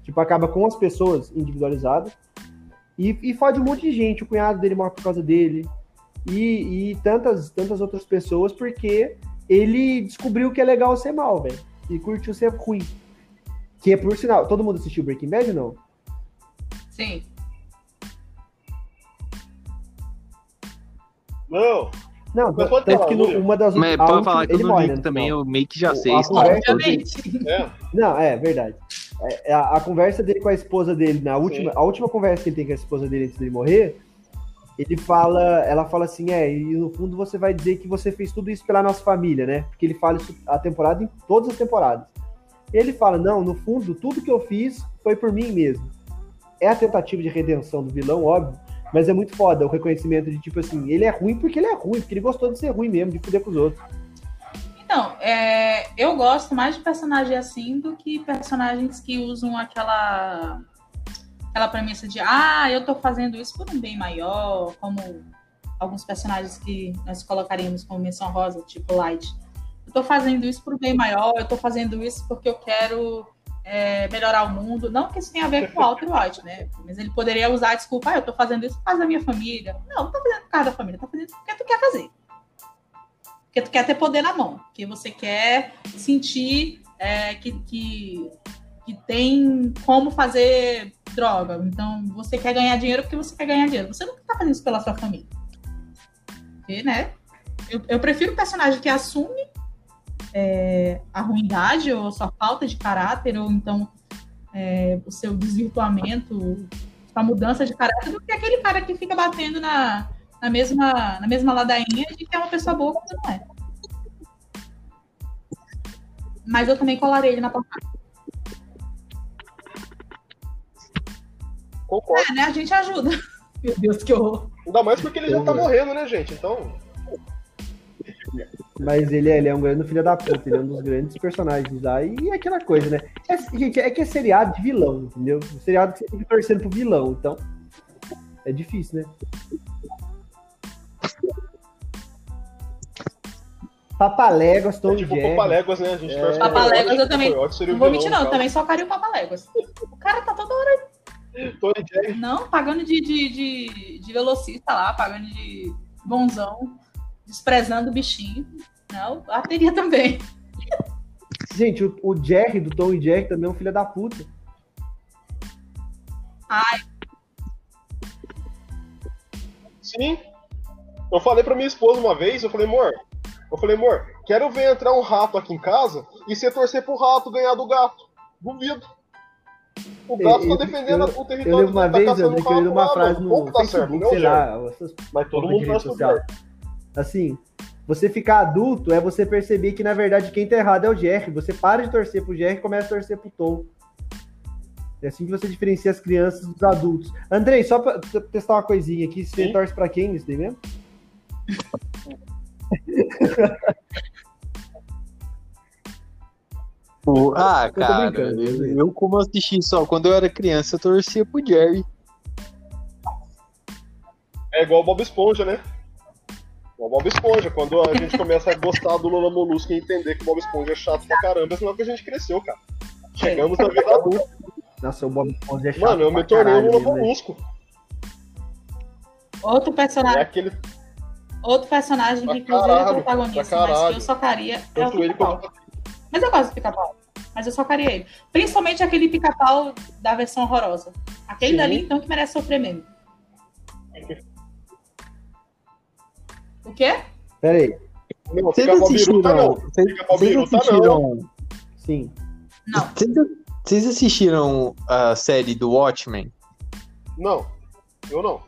Tipo, acaba com as pessoas individualizadas. E, e fode um monte de gente. O cunhado dele morre por causa dele. E, e tantas, tantas outras pessoas, porque ele descobriu que é legal ser mal, velho. E curtiu ser ruim. Que é por sinal. Todo mundo assistiu Breaking Bad ou não? Sim. Não. Não, tanto que no, uma das Mas pode falar que eu não morre, né, também, eu meio que já sei. A Obviamente. É. Não, é verdade. É, a, a, conversa dele com a esposa dele, na última, a última conversa que ele tem com a esposa dele antes de morrer, ele fala, ela fala assim, é, e no fundo você vai dizer que você fez tudo isso pela nossa família, né? Porque ele fala isso a temporada em todas as temporadas. Ele fala, não, no fundo, tudo que eu fiz foi por mim mesmo. É a tentativa de redenção do vilão, óbvio, Mas é muito foda o reconhecimento de, tipo assim, ele é ruim porque ele é ruim, porque ele gostou de ser ruim mesmo, de fuder com os outros. Então, é, eu gosto mais de personagens assim do que personagens que usam aquela aquela premissa de ah, eu tô fazendo isso por um bem maior, como alguns personagens que nós colocaríamos como menção rosa, tipo Light. Eu tô fazendo isso por um bem maior, eu tô fazendo isso porque eu quero é, melhorar o mundo. Não que isso tenha a ver com o Walter White, né? Mas ele poderia usar a desculpa, ah, eu tô fazendo isso por causa da minha família. Não, não tô fazendo por causa da família, tô fazendo porque tu quer fazer. Porque tu quer ter poder na mão. Porque você quer sentir é, que, que, que tem como fazer droga. Então, você quer ganhar dinheiro porque você quer ganhar dinheiro. Você não tá fazendo isso pela sua família. Né? Eu, eu prefiro um personagem que assume é, a ruindade ou a sua falta de caráter, ou então é, o seu desvirtuamento, a mudança de caráter, do que aquele cara que fica batendo na, na, mesma, na mesma ladainha de que é uma pessoa boa quando não é. Mas eu também colarei ele na porrada. Concordo. É, né? A gente ajuda. Meu Deus, que horror. Ainda mais porque ele já tá morrendo, né, gente? Então. Mas ele é, ele é um grande filho da puta, ele é um dos grandes personagens lá. E é aquela coisa, né? É, gente, é que é seriado de vilão, entendeu? seriado que você tem que torcer pro vilão, então. É difícil, né? Papaléguas, Tom é tipo Jerry. Papaléguas, né? A gente é... Papaléguas eu também. Não vou mentir, não. Eu também só caria o Papaléguas. O cara tá toda hora. Não, pagando de, de, de, de velocista lá, pagando de bonzão desprezando o bichinho. Não, bateria também. Gente, o, o, Jerry do Tom e Jerry também é um filho da puta. Ai. Sim. Eu falei pra minha esposa uma vez, eu falei, amor, eu falei, amor, quero ver entrar um rato aqui em casa e você torcer pro rato ganhar do gato. Duvido. O gato eu, tá defendendo eu, o território. Eu lembro uma tá vez, André, que eu li uma frase no Facebook, certo, sei lá, mas todo mundo tá social. Assim, você ficar adulto é você perceber que, na verdade, quem tá errado é o Jerry. Você para de torcer pro Jerry e começa a torcer pro Tom. É assim que você diferencia as crianças dos adultos. Andrei, só pra testar uma coisinha aqui, você Sim. torce pra quem nisso daí mesmo? Ah, cara, eu, eu, como assisti só quando eu era criança, eu torcia pro Jerry. É igual o Bob Esponja, né? O Bob Esponja, quando a gente começa a gostar do Lula Molusco e entender que o Bob Esponja é chato pra caramba, é sinal que a gente cresceu, cara. Chegamos na vida adulta. Nossa, o Bob Esponja é chato. Mano, eu me tornei o Lula Molusco. Outro personagem. É aquele... Outro personagem que inclusive é protagonista, mas que eu socaria é o pica-pau. Mas eu gosto do pica-pau. Mas eu socaria ele. Principalmente aquele pica-pau da versão horrorosa. Aquele Sim. dali, então, que merece sofrer mesmo. O quê? Peraí. Não, vocês assistiram? não. Vocês, vocês assistiram? Sim. Não. Vocês, assistiram a série do Watchmen? Não. Eu não.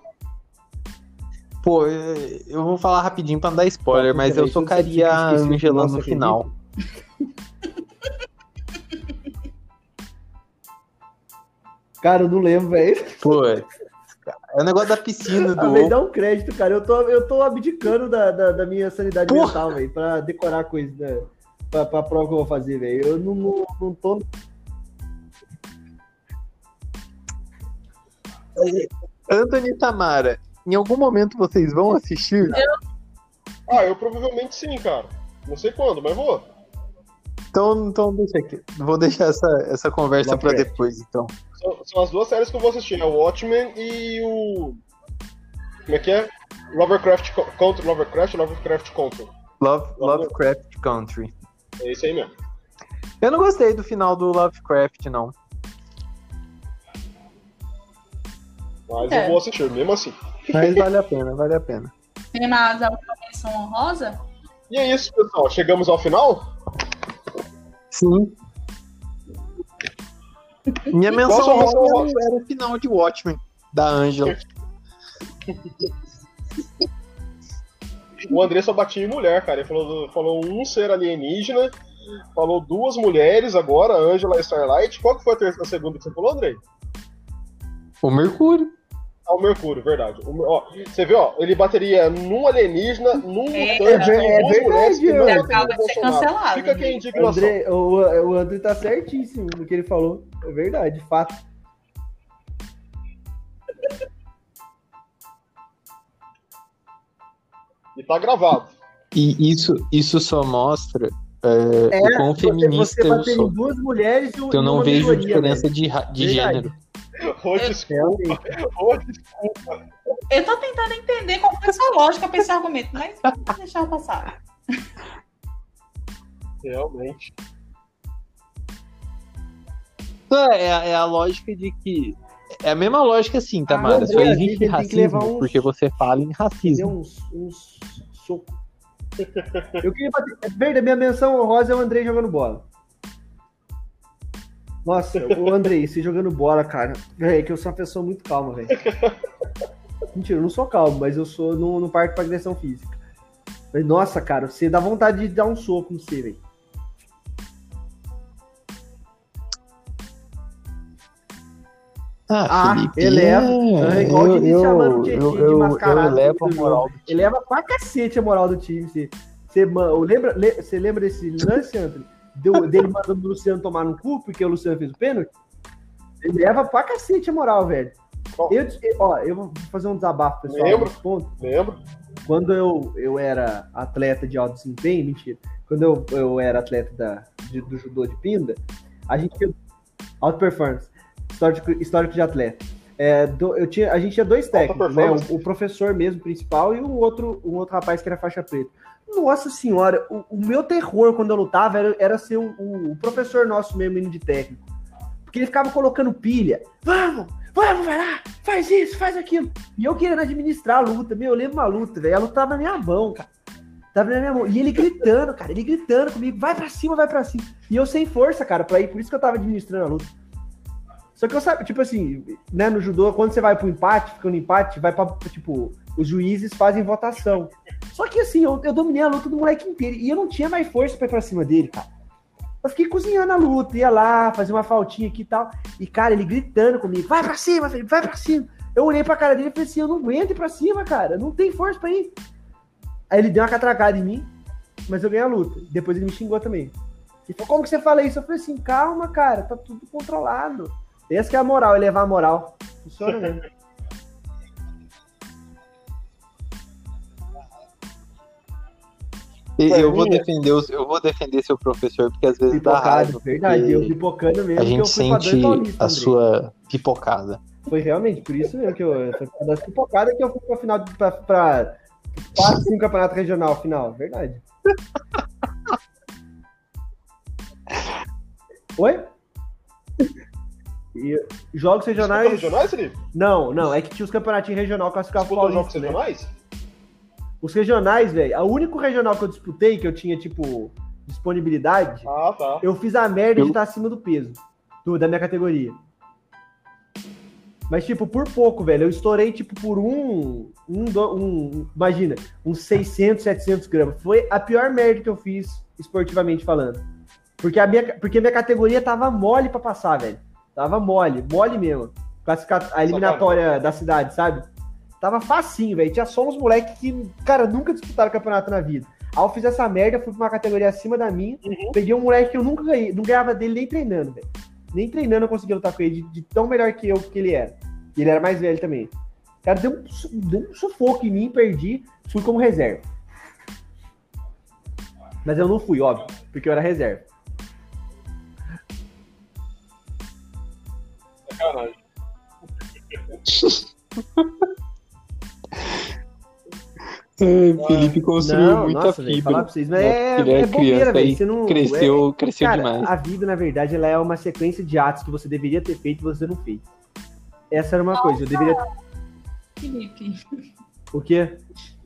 Pô, eu vou falar rapidinho pra não dar spoiler, mas eu socaria a Angela no final. Cara, eu não lembro, velho. Pô, é o negócio da piscina do. Ah, dá um crédito, cara. Eu tô, eu tô abdicando da, da, da minha sanidade Porra. mental, velho, pra decorar coisa, né? Pra, pra prova que eu vou fazer, velho. Eu não, não, não tô. Anthony Tamara, em algum momento vocês vão assistir? Eu... Ah, eu provavelmente sim, cara. Não sei quando, mas vou. Então, então deixa aqui. Vou deixar essa, essa conversa para depois, então. São, são, as duas séries que eu vou assistir, é o Watchmen e o. Como é que é? Lovecraft Country. Lovecraft Lovecraft Country. Love, Lovecraft Country. É isso aí mesmo. Eu não gostei do final do Lovecraft, não. Mas é. eu vou assistir, mesmo assim. Mas vale a pena, vale a pena. Tem mais alguma menção honrosa? E é isso, pessoal. Chegamos ao final? Sim. Minha menção honrosa era o final de Watchmen, da Angela. O André só batia em mulher, cara. Ele falou, falou um ser alienígena, falou duas mulheres agora, Angela e Starlight. Qual que foi a, terceira, a segunda que você falou, André? O Mercúrio. Ao Mercúrio, verdade. O, ó, você vê, ó, ele bateria num alienígena, num é, mutante, é, é, é mulheres que não ser cancelado. Fica aqui a indignação. André, o, o André tá certíssimo no que ele falou. É verdade, fato. E tá gravado. E isso, isso só mostra é, é, o quão feminista você, você eu sou. duas mulheres e um, que eu não vejo diferença de, de gênero. Oh, desculpa. Oh, desculpa. Eu tô tentando entender qual foi a sua lógica pra esse argumento, mas vou deixar passar. Realmente. É, é a lógica de que. É a mesma lógica assim, Tamara. Ah, Só existe racismo uns... porque você fala em racismo. Uns, uns soco. Eu queria bater. É verdade, minha menção honrosa é o Andrei jogando bola. Nossa, o Andrei, você jogando bola, cara. É que eu sou uma pessoa muito calma, velho. Mentira, eu não sou calmo, mas eu sou no, no parque pra agressão física. Mas, nossa, cara, você dá vontade de dar um soco no você, velho. Ah, Felipe, eleva. É, igual eu, de chamando o Tietchan de mascarado. Eu levo a moral do time. Eleva pra cacete a moral do time. Você, você, lembra, você lembra desse lance, Anthony? Deu, dele mandando o Luciano tomar no cu, porque o Luciano fez o pênalti? Ele leva pra cacete a moral, velho. Eu, ó, eu vou fazer um desabafo, pessoal. Lembro. Ponto. Lembro. Quando eu, eu era atleta de alto desempenho, mentira. Quando eu, eu era atleta da, de, do judô de pinda, a gente tinha alto performance histórico, histórico de atleta. É, do, eu tinha, a gente tinha dois técnicos, né? O, o, professor mesmo principal e um outro, um outro rapaz que era faixa preta. Nossa senhora, o, o meu terror quando eu lutava era, era ser o, o, professor nosso mesmo indo de técnico. Porque ele ficava colocando pilha. Vamos, vamos, vai lá, faz isso, faz aquilo. E eu querendo administrar a luta. Meu, eu lembro uma luta, velho. A luta tava na minha mão, cara. Tava na minha mão. E ele gritando, cara. Ele gritando comigo, vai pra cima, vai pra cima. E eu sem força, cara, pra ir. Por isso que eu tava administrando a luta. Só que eu sabe, tipo assim, né, no judô, quando você vai pro empate, fica no empate, vai pra, tipo, os juízes fazem votação. Só que assim, eu, eu dominei a luta do moleque inteiro e eu não tinha mais força pra ir pra cima dele, cara. Eu fiquei cozinhando a luta, ia lá, fazer uma faltinha aqui e tal. E, cara, ele gritando comigo, vai pra cima, Felipe, vai pra cima. Eu olhei pra cara dele e falei assim, eu não aguento ir pra cima, cara, não tem força pra ir. Aí ele deu uma catracada em mim, mas eu ganhei a luta. Depois ele me xingou também. Ele falou, como que você fala isso? Eu falei assim, calma, cara, tá tudo controlado. Essa que é a moral, elevar a moral. Funciona mesmo. Eu vou, defender, eu vou defender seu professor, porque às vezes pipocado, dá raiva. Verdade, eu pipocando mesmo. A gente sente Paulista, a André. sua pipocada. Foi realmente, por isso mesmo que eu. Foi das pipocadas que eu fui pra final pra, pra 4, 5 campeonato regional final. Verdade. Oi? E jogos regionais. regionais, Felipe? Não, não, é que tinha os campeonatinhos regional classificados para jogos né? regionais? Os regionais, velho, o único regional que eu disputei, que eu tinha, tipo, disponibilidade, ah, tá. eu fiz a merda eu... de estar acima do peso, do, da minha categoria. Mas, tipo, por pouco, velho. Eu estourei, tipo, por um, um, um. Imagina, uns 600, 700 gramas. Foi a pior merda que eu fiz, esportivamente falando. Porque a minha, porque a minha categoria tava mole para passar, velho. Tava mole, mole mesmo. Classificar a eliminatória da cidade, sabe? Tava facinho, velho. Tinha só uns moleques que, cara, nunca disputaram campeonato na vida. Aí eu fiz essa merda, fui pra uma categoria acima da minha. Uhum. Peguei um moleque que eu nunca ganhei, não ganhava dele nem treinando, velho. Nem treinando eu consegui lutar com ele, de, de, tão melhor que eu que ele era. E ele era mais velho também. Cara deu um, deu um sufoco em mim, perdi, fui como reserva. Mas eu não fui, óbvio, porque eu era reserva. Sacanagem. Felipe construiu não, muita nossa, fibra. Véio, vocês, mas é, é, é bobeira, velho. Você não cresceu, é, cresceu cara, demais. A vida, na verdade, ela é uma sequência de atos que você deveria ter feito e você não fez. Essa era uma nossa. coisa. Eu deveria. Felipe. O quê?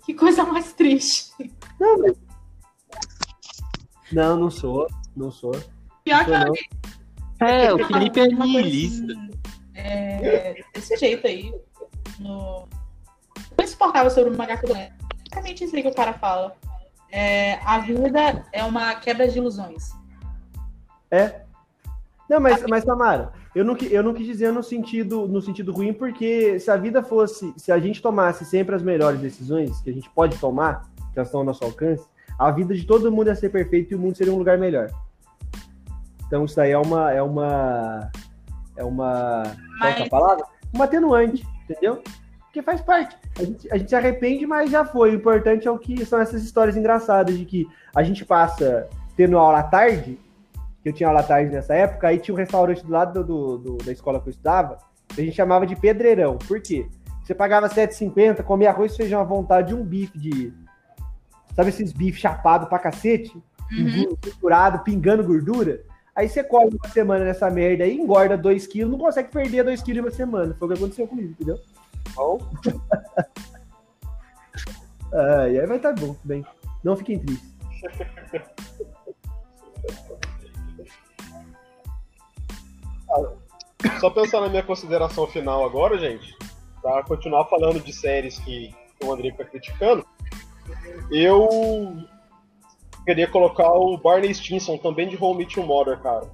Que coisa mais triste. Não, mas... não, não sou. Não sou. Pior não que é, o Felipe é nihilista. É, desse jeito aí. No... Não insuportável sobre o macaco do Basicamente isso aí que o cara fala. É, a vida é uma quebra de ilusões. É. Não, mas, mas Tamara, eu não, eu não quis dizer no sentido, no sentido ruim, porque se a vida fosse, se a gente tomasse sempre as melhores decisões que a gente pode tomar, que estão ao nosso alcance, a vida de todo mundo ia ser perfeita e o mundo seria um lugar melhor. Então isso daí é uma, é uma, é uma, mas... qual é a palavra? Uma atenuante, entendeu? Porque faz parte. A gente, a gente se arrepende, mas já foi. O importante é o que são essas histórias engraçadas de que a gente passa tendo aula à tarde que eu tinha aula tarde nessa época, aí tinha um restaurante do lado do, do, da escola que eu estudava, que a gente chamava de Pedreirão. Por quê? Você pagava 7,50, comia arroz e feijão à vontade, um bife de. Sabe esses bifes chapados pra cacete? Uhum. pingando gordura. Aí você come uma semana nessa merda aí, engorda 2 quilos, não consegue perder 2 quilos em uma semana. Foi o que aconteceu comigo, entendeu? Bom. ah, e aí vai estar tá bom, bem. Não fiquem tristes. Só pensar na minha consideração final agora, gente, para continuar falando de séries que o André está criticando, eu queria colocar o Barney Stinson também de Home Meet Your Mother, cara.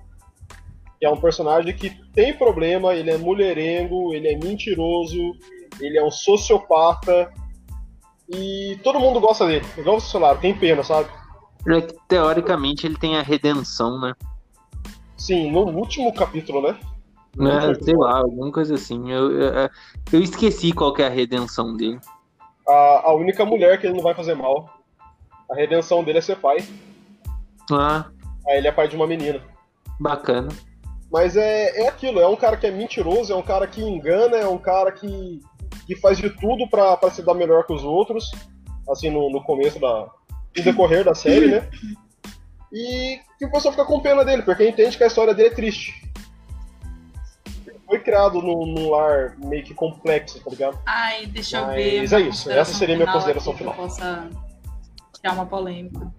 Que é um personagem que tem problema, ele é mulherengo, ele é mentiroso, ele é um sociopata e todo mundo gosta dele. Igual vocês falaram, tem pena, sabe? É que, teoricamente ele tem a redenção, né? Sim, no último capítulo, né? É, sei lá, alguma coisa assim. Eu, eu, eu esqueci qual é a redenção dele. A, a única mulher que ele não vai fazer mal. A redenção dele é ser pai. Ah. Aí ele é pai de uma menina. Bacana. Mas é, é aquilo, é um cara que é mentiroso, é um cara que engana, é um cara que, que faz de tudo para se dar melhor que os outros. Assim, no, no começo da. no decorrer da série, né? E que o pessoal fica com pena dele, porque entende que a história dele é triste. Ele foi criado num, num lar meio que complexo, tá ligado? Ai, deixa eu ver. Mas é isso, essa seria a minha consideração final. Criar uma polêmica.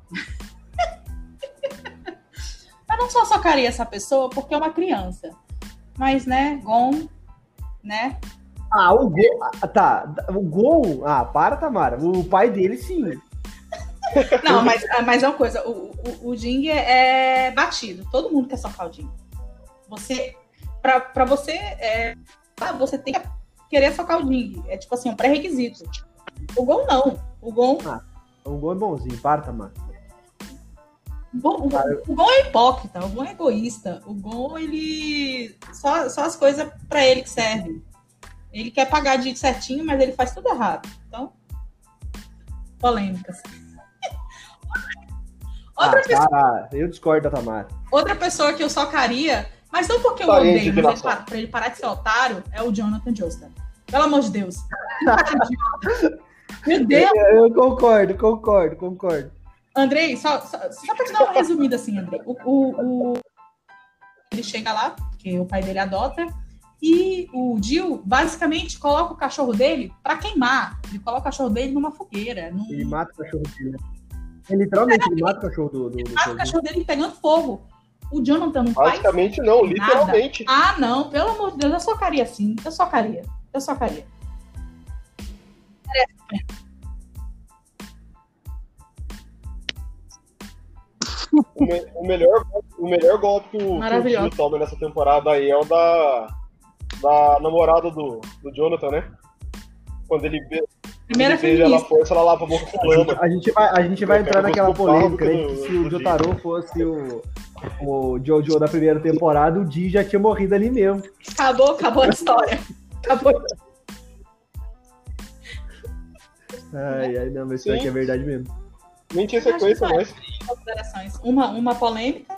eu não só socaria essa pessoa porque é uma criança. Mas, né, Gon, né? Ah, o Gon. Ah, tá, o Gon. Ah, para, Tamara. O pai dele, sim. Não, mas, ah, mas é uma coisa, o, o, o Ding é, é batido. Todo mundo quer socar o Ding. Você, pra, pra você, é, ah, você tem que querer socar o Ding. É tipo assim, um pré-requisito. O Gon não. O Gon. Ah, o Gon é bonzinho, para, mano. O, o, o Gon é hipócrita, o Gon é egoísta. O Gon, ele. Só, só as coisas para ele que servem. Ele quer pagar de certinho, mas ele faz tudo errado. Então, polêmicas. Outra ah, pessoa... Tá. eu discordo da Tamara. Outra pessoa que eu socaria, mas não porque eu odeio, mas pra, pra ele parar de ser otário, é o Jonathan Joestar. Pelo amor de Deus. Meu Deus! Eu, eu, concordo, concordo, concordo. Andrei, só, só, só pra te dar uma resumida assim, Andrei. O, o, o, ele chega lá, que o pai dele adota, e o Jill basicamente coloca o cachorro dele para queimar. Ele coloca o cachorro dele numa fogueira. Num... Ele mata o cachorro dele. Né? Ele literalmente ele mata o cachorro do. do, do mata o cachorro dele pegando fogo. O Jonathan não faz. Basicamente não, literalmente. Ah, não, pelo amor de Deus, eu socaria sim. Eu socaria. Eu socaria. O, me, o, melhor, o melhor golpe que o, que o toma nessa temporada aí é o da, da namorada do, do Jonathan, né? Quando ele vê, Primeira feminista. ela força, ela lava a boca com lama. A gente vai, a gente vai entrar naquela polêmica né, que se o Jotaro fosse o, o Jojo da primeira temporada, o Di já tinha morrido ali mesmo. Acabou, acabou a história. Acabou. Ai, ai, não, mas isso aqui é verdade mesmo. Nem tinha sequência mais. Uma, uma polêmica,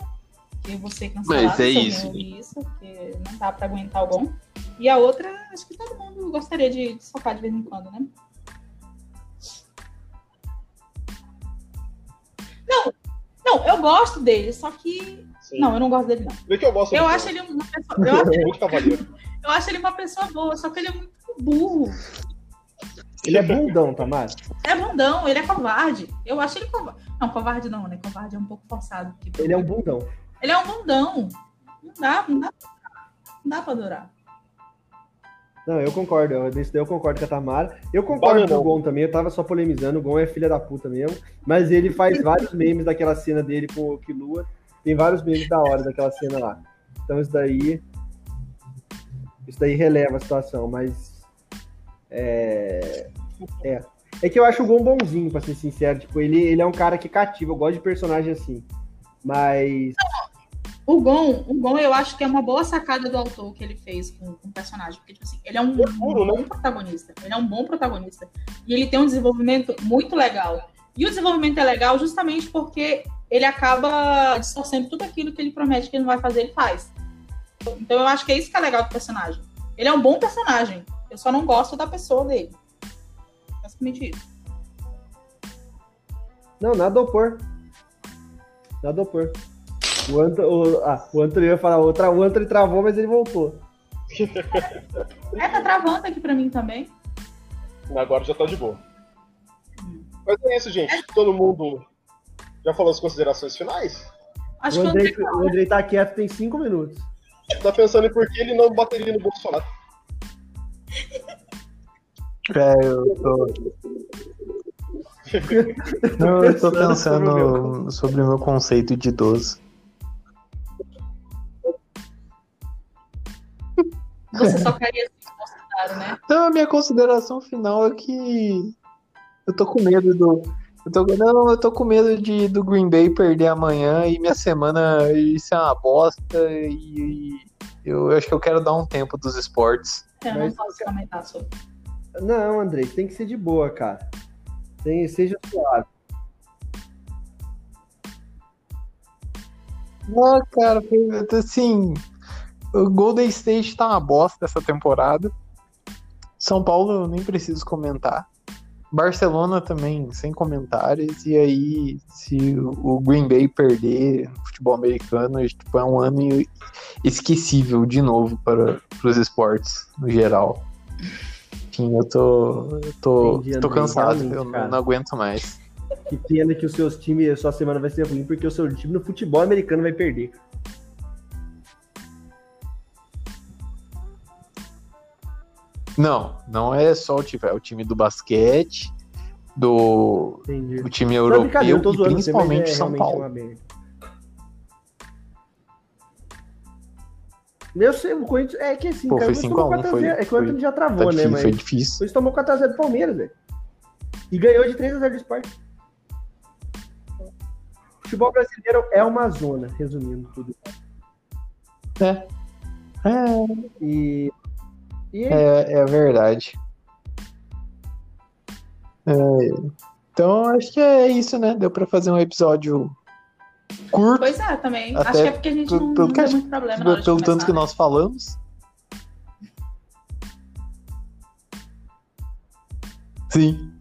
que você cancelado mas é isso. isso, porque não dá pra aguentar o bom. E a outra, acho que todo mundo gostaria de, de socar de vez em quando, né? Não, não, eu gosto dele, só que. Sim. Não, eu não gosto dele, não. Vê que eu gosto Eu acho ele uma pessoa. Eu acho, muito cavaleiro. eu acho ele uma pessoa boa, só que ele é muito burro. Ele é bundão, Tamara. É bundão, ele é covarde. Eu acho ele covarde. Não, covarde não, né? Covarde é um pouco forçado. Tipo... Ele é um bundão. Ele é um bundão. Não dá, não dá, não dá pra adorar. Não, eu concordo. Eu, daí eu concordo com a Tamara. Eu concordo com o Gon também. Eu tava só polemizando. O Gon é filha da puta mesmo. Mas ele faz vários memes daquela cena dele com o Kilua. Tem vários memes da hora daquela cena lá. Então isso daí. Isso daí releva a situação, mas. É. É. É que eu acho o Gon bonzinho, pra ser sincero. Tipo, ele, ele é um cara que cativa. Eu gosto de personagem assim. Mas. O Gon, o Gon, eu acho que é uma boa sacada do autor que ele fez com, com o personagem. Porque, tipo assim, ele é um, um bom né? protagonista. Ele é um bom protagonista. E ele tem um desenvolvimento muito legal. E o desenvolvimento é legal justamente porque ele acaba distorcendo tudo aquilo que ele promete que ele não vai fazer, ele faz. Então eu acho que é isso que é legal do personagem. Ele é um bom personagem. Eu só não gosto da pessoa dele. Basicamente isso. Não, nada a opor. Nada a opor. O, Ant o, ah, o Antônio ia falar outra, o Antônio travou, mas ele voltou. é, tá travando aqui pra mim também. Agora já tá de boa. Mas é isso, gente. Todo mundo já falou as considerações finais? Acho o Andrei, que o Andrei tá quieto tem cinco minutos. Tá pensando em por que ele não bateria no Bolsonaro? É, eu tô. não, eu tô pensando sobre o meu conceito de idoso. Você só queria se Bolsonaro, né? Não, a minha consideração final é que eu tô com medo do. Eu tô, não, eu tô com medo de do Green Bay perder amanhã e minha semana isso é uma bosta e, e eu, eu, acho que eu quero dar um tempo dos esportes. Eu não posso comentar sobre. Não, Andrei, tem que ser de boa, cara. Tem, seja suave. Não, cara, assim, o Golden State tá uma bosta essa temporada. São Paulo eu nem preciso comentar. Barcelona também, sem comentários. E aí, se o Green Bay perder no futebol americano, tipo, é um ano esquecível de novo para, para os esportes no geral. Enfim, eu tô, eu tô, Entendi, tô cansado, eu cara. não aguento mais. Que pena que os seus times, a sua semana vai ser ruim, porque o seu time no futebol americano vai perder. Não, não é só o time, é o time do basquete, do o time europeu e principalmente é São Paulo. Meu, o Corinthians é que assim, Pô, cara, foi 5x1, foi, é que o Antônio já travou, tá né? mas foi difícil. Eles tomou 4x0 do Palmeiras, velho. E ganhou de 3x0 do Sport. O futebol brasileiro é uma zona, resumindo tudo. É. É. E e... É, é verdade. É, então, acho que é isso, né? Deu pra fazer um episódio curto. Pois é, também. Acho que é porque a gente não, não tem muito problema na Pelo tanto que nós falamos. Sim.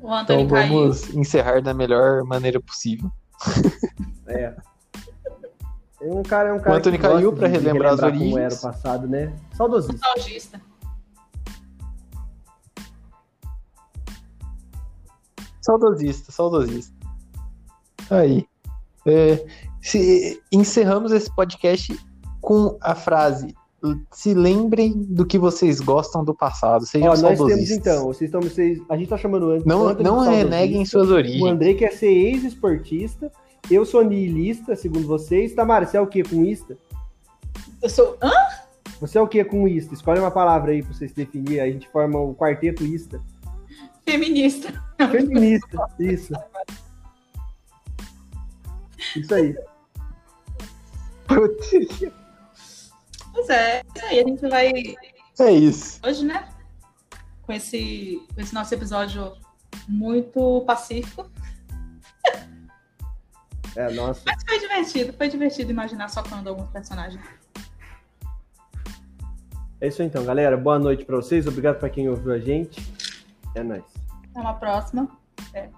O Antônio então vamos caiu. encerrar da melhor maneira possível. É. É um cara, é um cara o Anthony caiu para relembrar, as origens. Como era o passado, né? Saudosista. Saudosista. Saudosista, saudosista. Aí. É, se, encerramos esse podcast com a frase se lembrem do que vocês gostam do passado. Sejam Ó, nós temos então, vocês estão, vocês, a gente está chamando o Não, não reneguem suas origens. O André quer ser ex-esportista eu sou nihilista, segundo vocês. Tamara, você é o que com ista? Eu sou. Hã? Você é o que com ista? Escolhe uma palavra aí pra vocês definir. A gente forma o quarteto ista. Feminista. Feminista, isso. Isso aí. Pois é, isso aí. A gente vai. É isso. Hoje, né? Com esse, com esse nosso episódio muito pacífico. É, nossa. Mas foi divertido, foi divertido imaginar socando alguns personagens. É isso então, galera. Boa noite para vocês. Obrigado para quem ouviu a gente. É nóis. Até uma próxima. É.